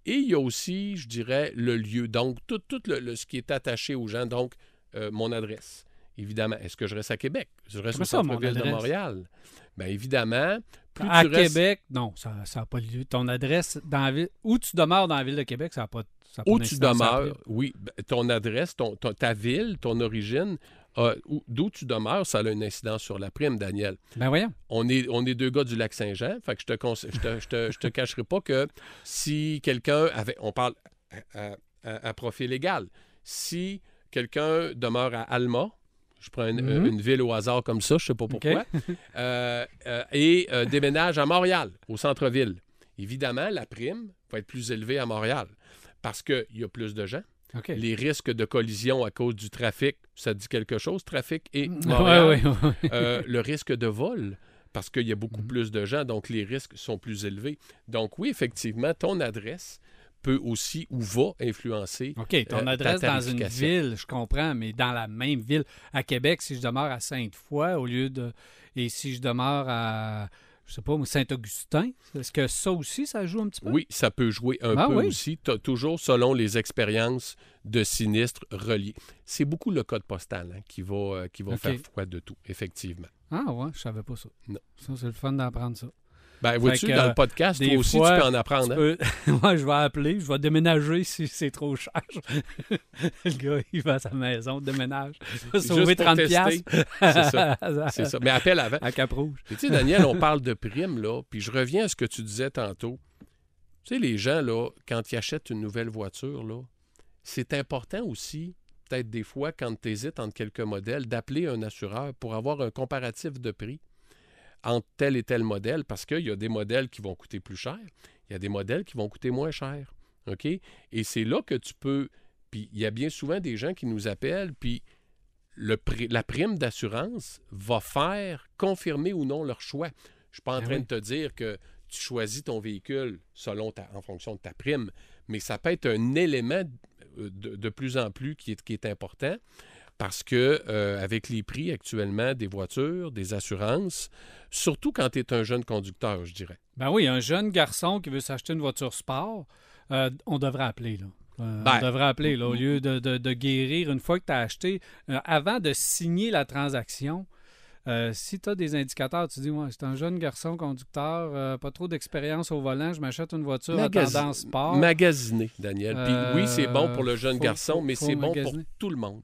Et il y a aussi, je dirais, le lieu. Donc, tout, tout le- le- ce qui est attaché aux gens. Donc, euh, mon adresse. Évidemment, est-ce que je reste à Québec? Je reste Comment au centre-ville de? Montréal. Bien, évidemment, plus À tu restes- Québec, non, ça n'a pas lieu. Ton adresse dans la ville, où tu demeures dans la ville de Québec, ça n'a pas, ça a pas Où tu demeures, oui, ben, ton adresse, ton, ton- ta ville, ton origine, euh, où- d'où tu demeures, ça a une incidence sur la prime, Daniel. Ben voyons. On est, on est deux gars du lac Saint-Jean, fait que je te, je te, je te, je te cacherai pas que si quelqu'un avait, on parle à, à- à- à profil légal, si quelqu'un demeure à Alma, je prends une, Mhm. une ville au hasard comme ça, je sais pas pourquoi, [LAUGHS] euh, euh, et euh, déménage à Montréal, au centre-ville. Évidemment, la prime va être plus élevée à Montréal parce qu'il y a plus de gens. Les risques de collision à cause du trafic, ça dit quelque chose, trafic et Ouais, Montréal. ouais, ouais. Euh, le risque de vol, parce qu'il y a beaucoup Mhm. plus de gens, donc les risques sont plus élevés. Donc oui, effectivement, ton adresse peut aussi ou va influencer. OK, ton euh, adresse dans une ville, je comprends, mais dans la même ville. À Québec, si je demeure à Sainte-Foy au lieu de. Et si je demeure à, je sais pas, Saint-Augustin, est-ce que ça aussi, ça joue un petit peu? Oui, ça peut jouer un Ah peu oui? aussi, toujours selon les expériences de sinistres reliés. C'est beaucoup le code postal hein, qui va, euh, qui va faire foi de tout, effectivement. Ah ouais, je savais pas ça. Non. Ça, c'est le fun d'apprendre ça. Ben, vois-tu, que, dans euh, le podcast, des toi aussi, fois, tu peux en apprendre. hein? Peux- [LAUGHS] Ouais, je vais appeler, je vais déménager si c'est trop cher. [LAUGHS] le gars, il va à sa maison, déménage. Il va sauver pour 30 tester. piastres. [LAUGHS] C'est ça. C'est ça. Mais appelle avant. À Cap-Rouge. Et tu sais, Daniel, on parle de primes, là, puis je reviens à ce que tu disais tantôt. Tu sais, les gens, là, quand ils achètent une nouvelle voiture, là, c'est important aussi, peut-être des fois, quand tu hésites entre quelques modèles, d'appeler un assureur pour avoir un comparatif de prix entre tel et tel modèle, parce qu'il y a des modèles qui vont coûter plus cher, il y a des modèles qui vont coûter moins cher. OK? Et c'est là que tu peux. Puis il y a bien souvent des gens qui nous appellent, puis le pri- la prime d'assurance va faire confirmer ou non leur choix. Je ne suis pas en Ah train oui. de te dire que tu choisis ton véhicule selon ta, en fonction de ta prime, mais ça peut être un élément euh, de, de plus en plus qui est, qui est important parce que euh, avec les prix actuellement des voitures, des assurances, surtout quand tu es un jeune conducteur, je dirais. Ben oui, un jeune garçon qui veut s'acheter une voiture sport, euh, on devrait appeler, là. Euh, Ben, on devrait appeler, là, au lieu de, de- de guérir une fois que tu as acheté. avant de signer la transaction, euh, si tu as des indicateurs, tu dis, ouais, c'est un jeune garçon conducteur, euh, pas trop d'expérience au volant, je m'achète une voiture à Magasi- tendance sport. Magasiner, Daniel. Puis Euh, oui, c'est bon pour le jeune faut- garçon, faut- mais c'est bon pour tout le monde.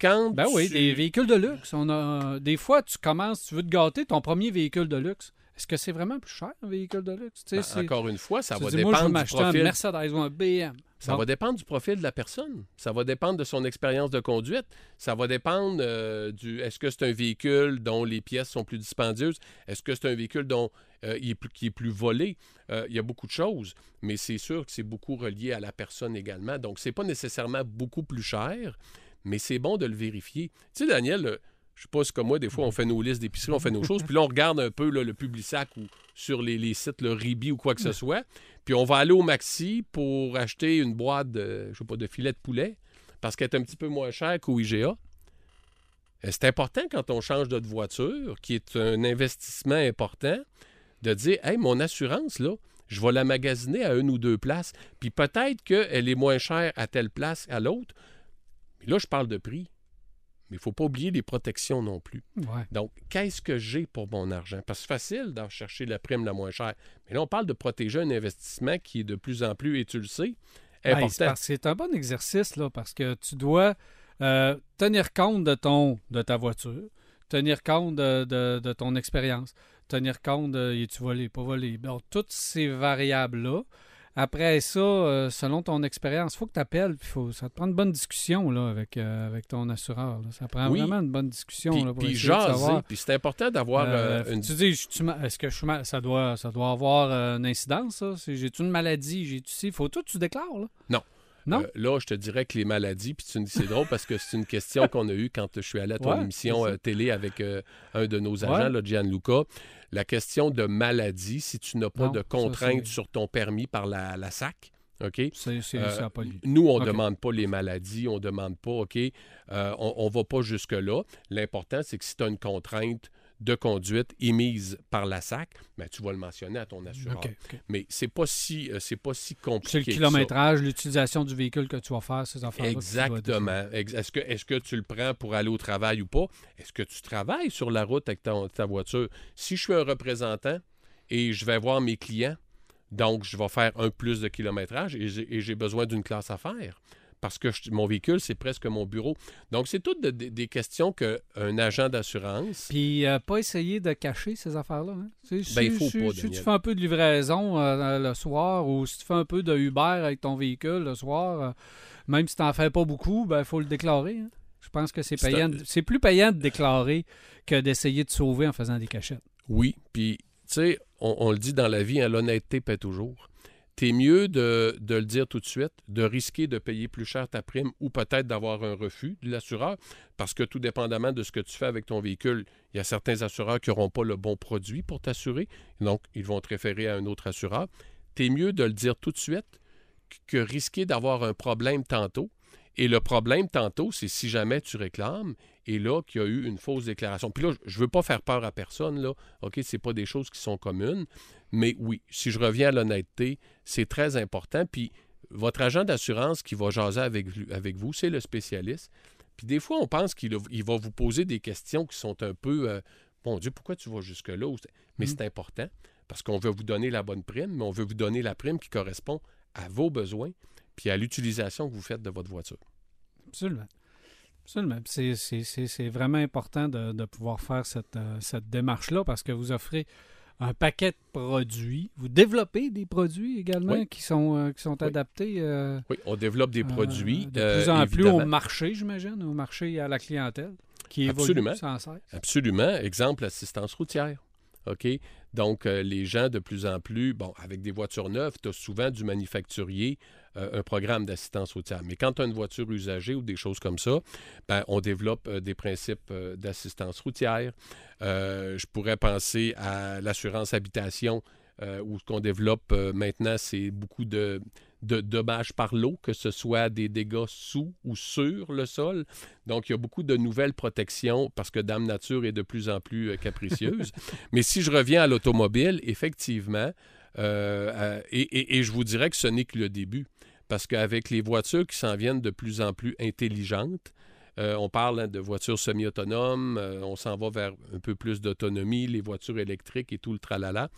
Quand Ben oui, des véhicules de luxe. On a, des fois, tu commences, tu veux te gâter ton premier véhicule de luxe. Est-ce que c'est vraiment plus cher, un véhicule de luxe? Ben, encore une fois, ça tu va dis, moi, je veux dépendre du m'acheter un profil. Mercedes ou un BM. Ça va dépendre du profil de la personne. Ça va dépendre de son expérience de conduite. Ça va dépendre euh, du. Est-ce que c'est un véhicule dont les pièces sont plus dispendieuses? Est-ce que c'est un véhicule dont euh, il est plus, qui est plus volé? Euh, Il y a beaucoup de choses, mais c'est sûr que c'est beaucoup relié à la personne également. Donc, c'est pas nécessairement beaucoup plus cher, mais c'est bon de le vérifier. Tu sais, Daniel. euh, je sais pas si comme moi, des fois, on fait nos listes d'épicerie, on fait nos choses, puis là, on regarde un peu là, le Publisac ou sur les, sites, le Ribi ou quoi que ce soit, puis on va aller au Maxi pour acheter une boîte de, je de filet de poulet, parce qu'elle est un petit peu moins chère qu'au IGA. Euh, C'est important quand on change de voiture, qui est un investissement important, de dire Hey, mon assurance, là, je vais la magasiner à une ou deux places, puis peut-être qu'elle est moins chère à telle place, à l'autre. Mais là, je parle de prix. Mais il ne faut pas oublier les protections non plus. Ouais. Donc, qu'est-ce que j'ai pour mon argent? Parce que c'est facile d'en chercher la prime la moins chère. Mais là, on parle de protéger un investissement qui est de plus en plus, et tu le sais, c'est important. c'est un bon exercice, là, parce que tu dois euh, tenir compte de, ton, de ta voiture, tenir compte de, de- de ton expérience, tenir compte de es-tu volé, pas volé. Bon, toutes ces variables-là. Après ça, euh, selon ton expérience, il faut que tu appelles. ça te prend une bonne discussion là, avec, euh, avec ton assureur. là. Ça prend Oui. vraiment une bonne discussion. Puis, là, pour puis jaser. Puis c'est important d'avoir Euh, une... Tu dis, est-ce que je suis ma- ça doit, ça doit avoir une incidence, J'ai-tu une maladie? J'ai-tu ci? Faut tout que tu déclares, là? Non. Non? Là, je te dirais que les maladies, puis tu me dis, c'est drôle parce que c'est une question qu'on a eue quand je suis allé à ton Ouais, émission télé avec un de nos agents, Ouais. Gianluca. La question de maladie, si tu n'as pas Non, de contraintes c'est- sur ton permis par la, la SAC, OK? C'est, c'est, Euh, pas. Nous, on ne demande pas les maladies, on ne demande pas, OK, euh, on ne va pas jusque-là. L'important, c'est que si tu as une contrainte de conduite émise par la SAC, ben, tu vas le mentionner à ton assureur. Mais c'est pas si euh, c'est pas si compliqué. C'est le kilométrage, l'utilisation du véhicule que tu vas faire, ces affaires Exactement. Ex- Est-ce que, est que tu le prends pour aller au travail ou pas? Est-ce que tu travailles sur la route avec ta, ta voiture? Si je suis un représentant et je vais voir mes clients, donc je vais faire un plus de kilométrage et j'ai besoin d'une classe à faire. Parce que je- mon véhicule, c'est presque mon bureau. Donc, c'est toutes de- de- des questions qu'un agent d'assurance. Puis, euh, pas essayer de cacher ces affaires-là. hein. Sais, Ben, il si, faut si- pas, si Daniel. tu fais un peu de livraison euh, le soir ou si tu fais un peu de Uber avec ton véhicule le soir, euh, même si tu n'en fais pas beaucoup, il faut le déclarer. hein. Je pense que c'est payant. un- C'est plus payant de déclarer que d'essayer de sauver en faisant des cachettes. Oui, puis, tu sais, on, on le dit dans la vie, hein, l'honnêteté paie toujours. T'es mieux de, le dire tout de suite, de risquer de payer plus cher ta prime ou peut-être d'avoir un refus de l'assureur, parce que tout dépendamment de ce que tu fais avec ton véhicule, il y a certains assureurs qui n'auront pas le bon produit pour t'assurer, donc ils vont te référer à un autre assureur. T'es mieux de le dire tout de suite que risquer d'avoir un problème tantôt. Et le problème tantôt, c'est si jamais tu réclames et là qu'il y a eu une fausse déclaration. Puis là, je ne veux pas faire peur à personne, là. OK, ce pas des choses qui sont communes. Mais oui, si je reviens à l'honnêteté, c'est très important. Puis votre agent d'assurance qui va jaser avec, avec vous, c'est le spécialiste. Puis des fois, on pense qu'il va vous poser des questions qui sont un peu euh, Bon Dieu, pourquoi tu vas jusque-là? Mais mmh. c'est important parce qu'on veut vous donner la bonne prime, mais on veut vous donner la prime qui correspond à vos besoins puis à l'utilisation que vous faites de votre voiture. Absolument. Absolument. C'est vraiment important de, pouvoir faire cette, euh, cette démarche-là parce que vous offrez un paquet de produits. Vous développez des produits également qui sont, euh, qui sont adaptés. Euh, oui, on développe des produits. de plus en plus au marché, j'imagine, au marché à la clientèle, qui évolue Absolument. sans cesse. Absolument. Exemple, l'assistance routière. OK? Donc, euh, les gens de plus en plus, bon, avec des voitures neuves, tu as souvent du manufacturier, euh, un programme d'assistance routière. Mais quand tu as une voiture usagée ou des choses comme ça, ben, on développe euh, des principes d'assistance routière. je pourrais penser à l'assurance habitation, où ce qu'on développe maintenant, c'est beaucoup de de dommages par l'eau, que ce soit des dégâts sous ou sur le sol. Donc, il y a beaucoup de nouvelles protections parce que Dame Nature est de plus en plus euh, capricieuse. [LAUGHS] Mais si je reviens à l'automobile, effectivement, euh, euh, et, je vous dirais que ce n'est que le début. Parce qu'avec les voitures qui s'en viennent de plus en plus intelligentes, euh, on parle hein, de voitures semi-autonomes, euh, on s'en va vers un peu plus d'autonomie, les voitures électriques et tout le tralala.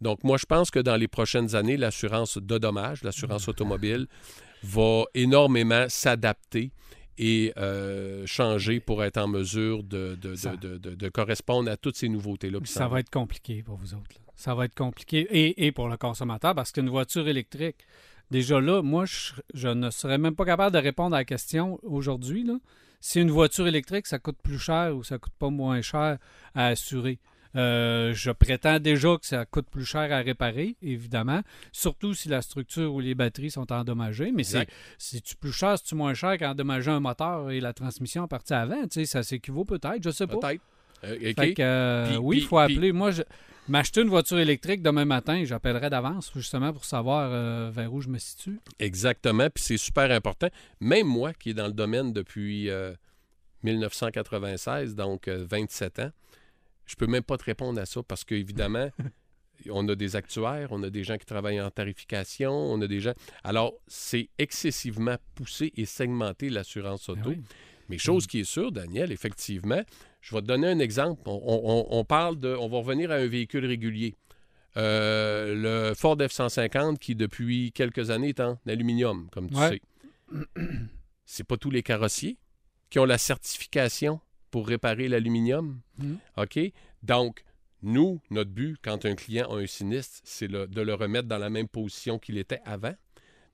Donc, moi, je pense que dans les prochaines années, l'assurance de dommages, l'assurance automobile, [LAUGHS] va énormément s'adapter et euh, changer pour être en mesure de, de, correspondre à toutes ces nouveautés-là. Ça va être compliqué pour vous autres. Ça va être compliqué et, et pour le consommateur parce qu'une voiture électrique, déjà là, moi, je, je, ne serais même pas capable de répondre à la question aujourd'hui si une voiture électrique, ça coûte plus cher ou ça coûte pas moins cher à assurer. Euh, je prétends déjà que ça coûte plus cher à réparer, évidemment, surtout si la structure ou les batteries sont endommagées. Mais c'est-tu plus cher, c'est-tu moins cher qu'endommager un moteur et la transmission partie avant? ça s'équivaut peut-être, je sais pas. Peut-être. Euh, euh, oui, il faut appeler. Moi, je, m'acheter une voiture électrique demain matin, j'appellerai d'avance justement pour savoir euh, vers où je me situe. Exactement, puis c'est super important. Même moi qui est dans le domaine depuis 1996, donc 27 ans, je peux même pas te répondre à ça parce qu'évidemment, [LAUGHS] on a des actuaires, on a des gens qui travaillent en tarification, on a des gens. Alors, c'est excessivement poussé et segmenté l'assurance auto. Ben Mais chose mm. qui est sûre, Daniel, effectivement, je vais te donner un exemple. On, parle de. On va revenir à un véhicule régulier. Euh, le Ford F-150 qui, depuis quelques années, est en aluminium, comme tu sais. C'est pas tous les carrossiers qui ont la certification pour réparer l'aluminium. Mm. OK? Donc, nous, notre but, quand un client a un sinistre, c'est de le remettre dans la même position qu'il était avant.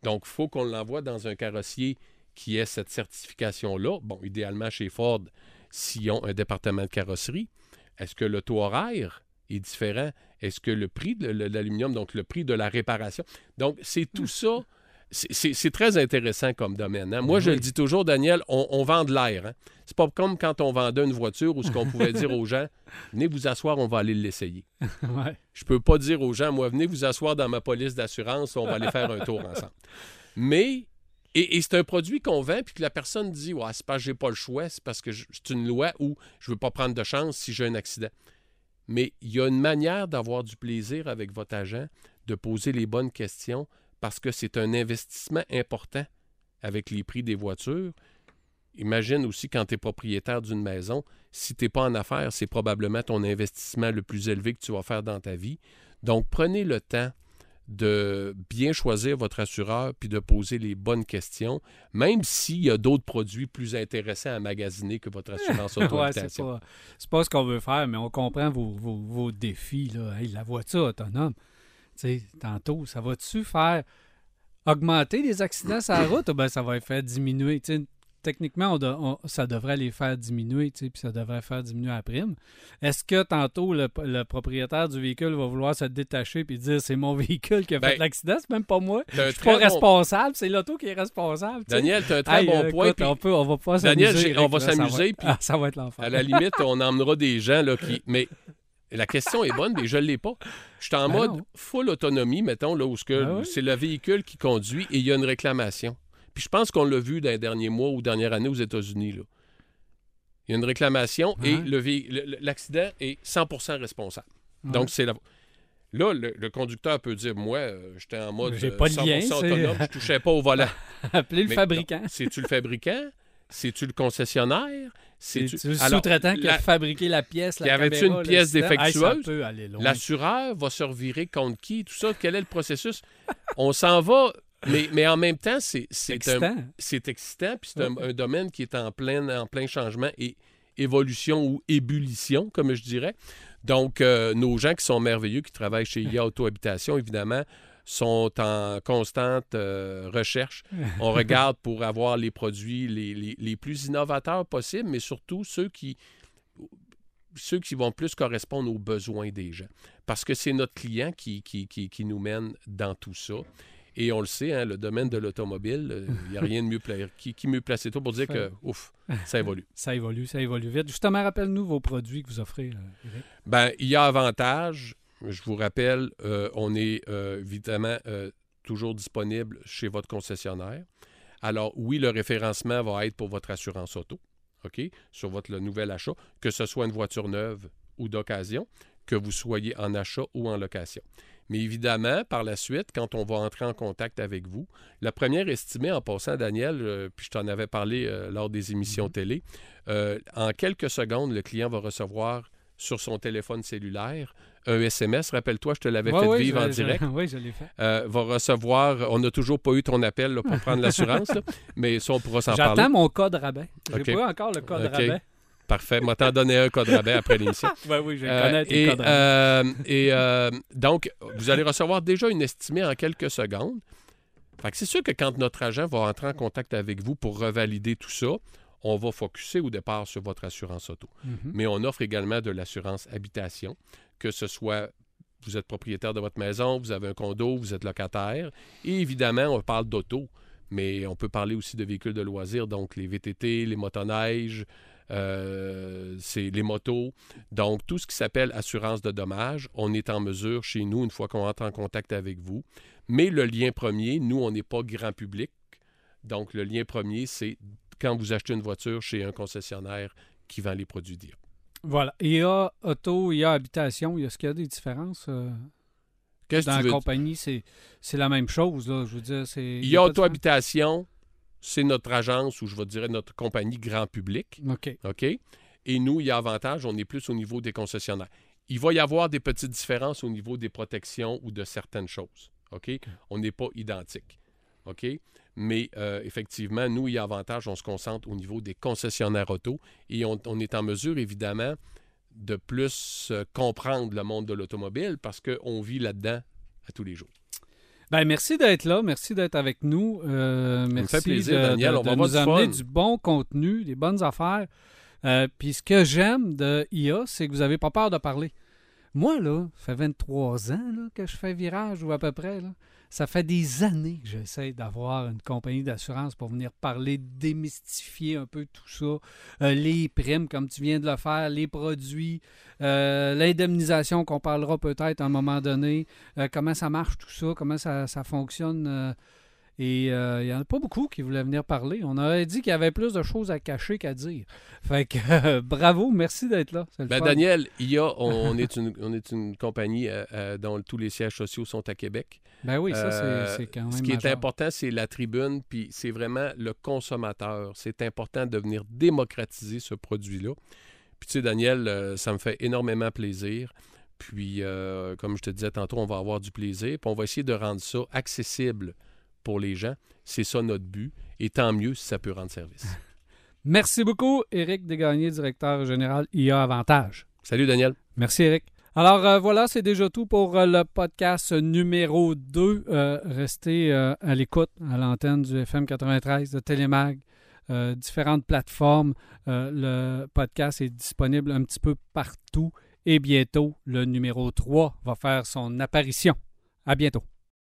Donc, il faut qu'on l'envoie dans un carrossier qui ait cette certification-là. Bon, idéalement chez Ford, s'ils ont un département de carrosserie. Est-ce que le taux horaire est différent? Est-ce que le prix de l'aluminium, donc le prix de la réparation? Donc, c'est tout ça. C'est très intéressant comme domaine. Hein. Moi, je le dis toujours, Daniel, on, vend de l'air. Hein. C'est pas comme quand on vendait une voiture où ce qu'on pouvait dire aux gens, venez vous asseoir, on va aller l'essayer. [LAUGHS] ouais. Je peux pas dire aux gens, moi, venez vous asseoir dans ma police d'assurance, on va aller faire un tour ensemble. Mais et, c'est un produit qu'on vend, puis que la personne dit Ouais, c'est pas que j'ai pas le choix, c'est parce que c'est une loi où je veux pas prendre de chance si j'ai un accident. Mais il y a une manière d'avoir du plaisir avec votre agent, de poser les bonnes questions, parce que c'est un investissement important avec les prix des voitures. Imagine aussi quand tu es propriétaire d'une maison, si tu n'es pas en affaires, c'est probablement ton investissement le plus élevé que tu vas faire dans ta vie. Donc, prenez le temps de bien choisir votre assureur puis de poser les bonnes questions, même s'il y a d'autres produits plus intéressants à magasiner que votre assurance auto [LAUGHS] ouais, c'est pas, pas, ce qu'on veut faire, mais on comprend vos, vos, défis. Là. la voiture autonome, tantôt, ça va-tu faire augmenter les accidents sur la route? Ou bien ça va faire diminuer? Techniquement, on de- on- ça devrait les faire diminuer, puis ça devrait faire diminuer la prime. Est-ce que tantôt, le, le propriétaire du véhicule va vouloir se détacher puis dire c'est mon [LAUGHS] véhicule qui a fait Ben, l'accident? C'est même pas moi. Je suis pas bon- responsable, c'est l'auto qui est responsable. Daniel, tu as un très Hey, bon euh, point. écoute, on, peut, on va pas Daniel, s'amuser. on va ça s'amuser, Ah, ça va être l'enfer. à la limite, on [LAUGHS] emmènera des gens là, qui. Mais la question est bonne, mais je ne l'ai pas. Je suis en Ben mode non. full autonomie, mettons, là, où Ben oui. c'est le véhicule qui conduit et il y a une réclamation. Puis je pense qu'on l'a vu dans les derniers mois ou dernières années aux États-Unis. là. Il y a une réclamation et le vé- le- le- l'accident est 100% responsable. Ouais. Donc, c'est la. Là, le, le conducteur peut dire Moi, euh, j'étais en mode J'ai euh, pas de 100% lien, autonome, je touchais pas au volant. [LAUGHS] Appelez le Mais fabricant. non, C'est-tu le fabricant? C'est-tu le concessionnaire? C'est C'est-tu- le Alors, sous-traitant qui a fabriqué la pièce, la caméra, une pièce? Hey, défectueuse? L'assureur va se revirer contre qui? Tout ça, quel est le processus? On s'en va, mais, mais en même temps, c'est C'est c'est un- excitant. c'est excitant, puis c'est un, un domaine qui est en plein, en plein changement et évolution ou ébullition, comme je dirais. Donc, euh, nos gens qui sont merveilleux, qui travaillent chez IA Auto Habitation, évidemment, sont en constante euh, recherche. [LAUGHS] On regarde pour avoir les produits les, les- les plus innovateurs possibles, mais surtout ceux qui, ceux qui vont plus correspondre aux besoins des gens. Parce que c'est notre client qui, qui, qui- qui nous mène dans tout ça. Et on le sait, hein, le domaine de l'automobile, il n'y a rien de mieux pla- qui, qui mieux placé toi pour dire que, ouf, ça évolue. [LAUGHS] Ça évolue, ça évolue vite. Justement, rappelle-nous vos produits que vous offrez, euh, Eric. Ben, il y a avantage. Je vous rappelle, euh, on est euh, évidemment euh, toujours disponible chez votre concessionnaire. Alors, oui, le référencement va être pour votre assurance auto, OK, sur votre le nouvel achat, que ce soit une voiture neuve ou d'occasion, que vous soyez en achat ou en location. Mais évidemment, par la suite, quand on va entrer en contact avec vous, la première estimée, en passant, Daniel, euh, puis je t'en avais parlé euh, lors des émissions télé, euh, en quelques secondes, le client va recevoir sur son téléphone cellulaire un SMS. Rappelle-toi, je te l'avais Ouais, fait vivre je- en je- direct. [LAUGHS] oui, je l'ai fait. Euh, va recevoir, on n'a toujours pas eu ton appel là, pour prendre l'assurance, [LAUGHS] mais ça, on pourra s'en parler. J'attends mon code rabais. J'ai OK. pas encore le code OK. rabais. Parfait. Moi, t'en donner un code rabais après l'émission. Oui, [LAUGHS] oui, je Euh, connais tes et codes rabais. euh, et, euh, donc, vous allez recevoir déjà une estimée en quelques secondes. Fait que c'est sûr que quand notre agent va entrer en contact avec vous pour revalider tout ça, on va focuser au départ sur votre assurance auto. Mhm. Mais on offre également de l'assurance habitation, que ce soit vous êtes propriétaire de votre maison, vous avez un condo, vous êtes locataire. Et évidemment, on parle d'auto, mais on peut parler aussi de véhicules de loisirs, donc les VTT, les motoneiges, euh, c'est les motos. Donc, tout ce qui s'appelle assurance de dommages, on est en mesure chez nous, une fois qu'on entre en contact avec vous. Mais le lien premier, nous, on n'est pas grand public. Donc, le lien premier, c'est quand vous achetez une voiture chez un concessionnaire qui vend les produits d'IA. Voilà. IA auto, IA habitation, est-ce qu'il y a des différences euh, Qu'est-ce que dans la veux? compagnie? C'est la même chose, là. Je veux dire. IA pas de Auto Habitation, c'est notre agence ou je vais dire notre compagnie grand public. OK. OK? Et nous, il y a avantage, on est plus au niveau des concessionnaires. Il va y avoir des petites différences au niveau des protections ou de certaines choses. OK? On n'est pas identique. OK? Mais euh, effectivement, nous, il y a avantage, on se concentre au niveau des concessionnaires auto et on, on est en mesure, évidemment, de plus euh, comprendre le monde de l'automobile parce qu'on vit là-dedans à tous les jours. Ben, merci d'être là. Merci d'être avec nous. Euh, me merci fait plaisir, de, Daniel. de- On va de nous du amener fun. du bon contenu, des bonnes affaires. Euh, Puis ce que j'aime de IA, c'est que vous n'avez pas peur de parler. Moi, là, ça fait 23 ans là, que je fais virage ou à peu près. Là. Ça fait des années que j'essaie d'avoir une compagnie d'assurance pour venir parler, démystifier un peu tout ça. Euh, les primes, comme tu viens de le faire, les produits, euh, l'indemnisation qu'on parlera peut-être à un moment donné, euh, comment ça marche tout ça, comment ça, ça fonctionne. Et euh, il n'y en a pas beaucoup qui voulaient venir parler. On aurait dit qu'il y avait plus de choses à cacher qu'à dire. Fait que euh, [LAUGHS] bravo, merci d'être là. Ben. Daniel, IA, on, on [LAUGHS] est une, on est une compagnie euh, euh, dont tous les sièges sociaux sont à Québec. Ben oui, ça, c'est- quand même. Ce qui est important, c'est la tribune, puis c'est vraiment le consommateur. C'est important de venir démocratiser ce produit-là. Puis tu sais, Daniel, ça me fait énormément plaisir. Puis, comme je te disais tantôt, on va avoir du plaisir. Puis on va essayer de rendre ça accessible pour les gens. C'est ça notre but. Et tant mieux si ça peut rendre service. [LAUGHS] Merci beaucoup, Éric Desgagnés, directeur général IA Avantage. Salut, Daniel. Merci, Eric. Alors euh, voilà, c'est déjà tout pour euh, le podcast numéro 2. Euh, restez à l'écoute à l'antenne du FM 93 de Télémag. différentes plateformes. Le podcast est disponible un petit peu partout et bientôt, le numéro 3 va faire son apparition. À bientôt.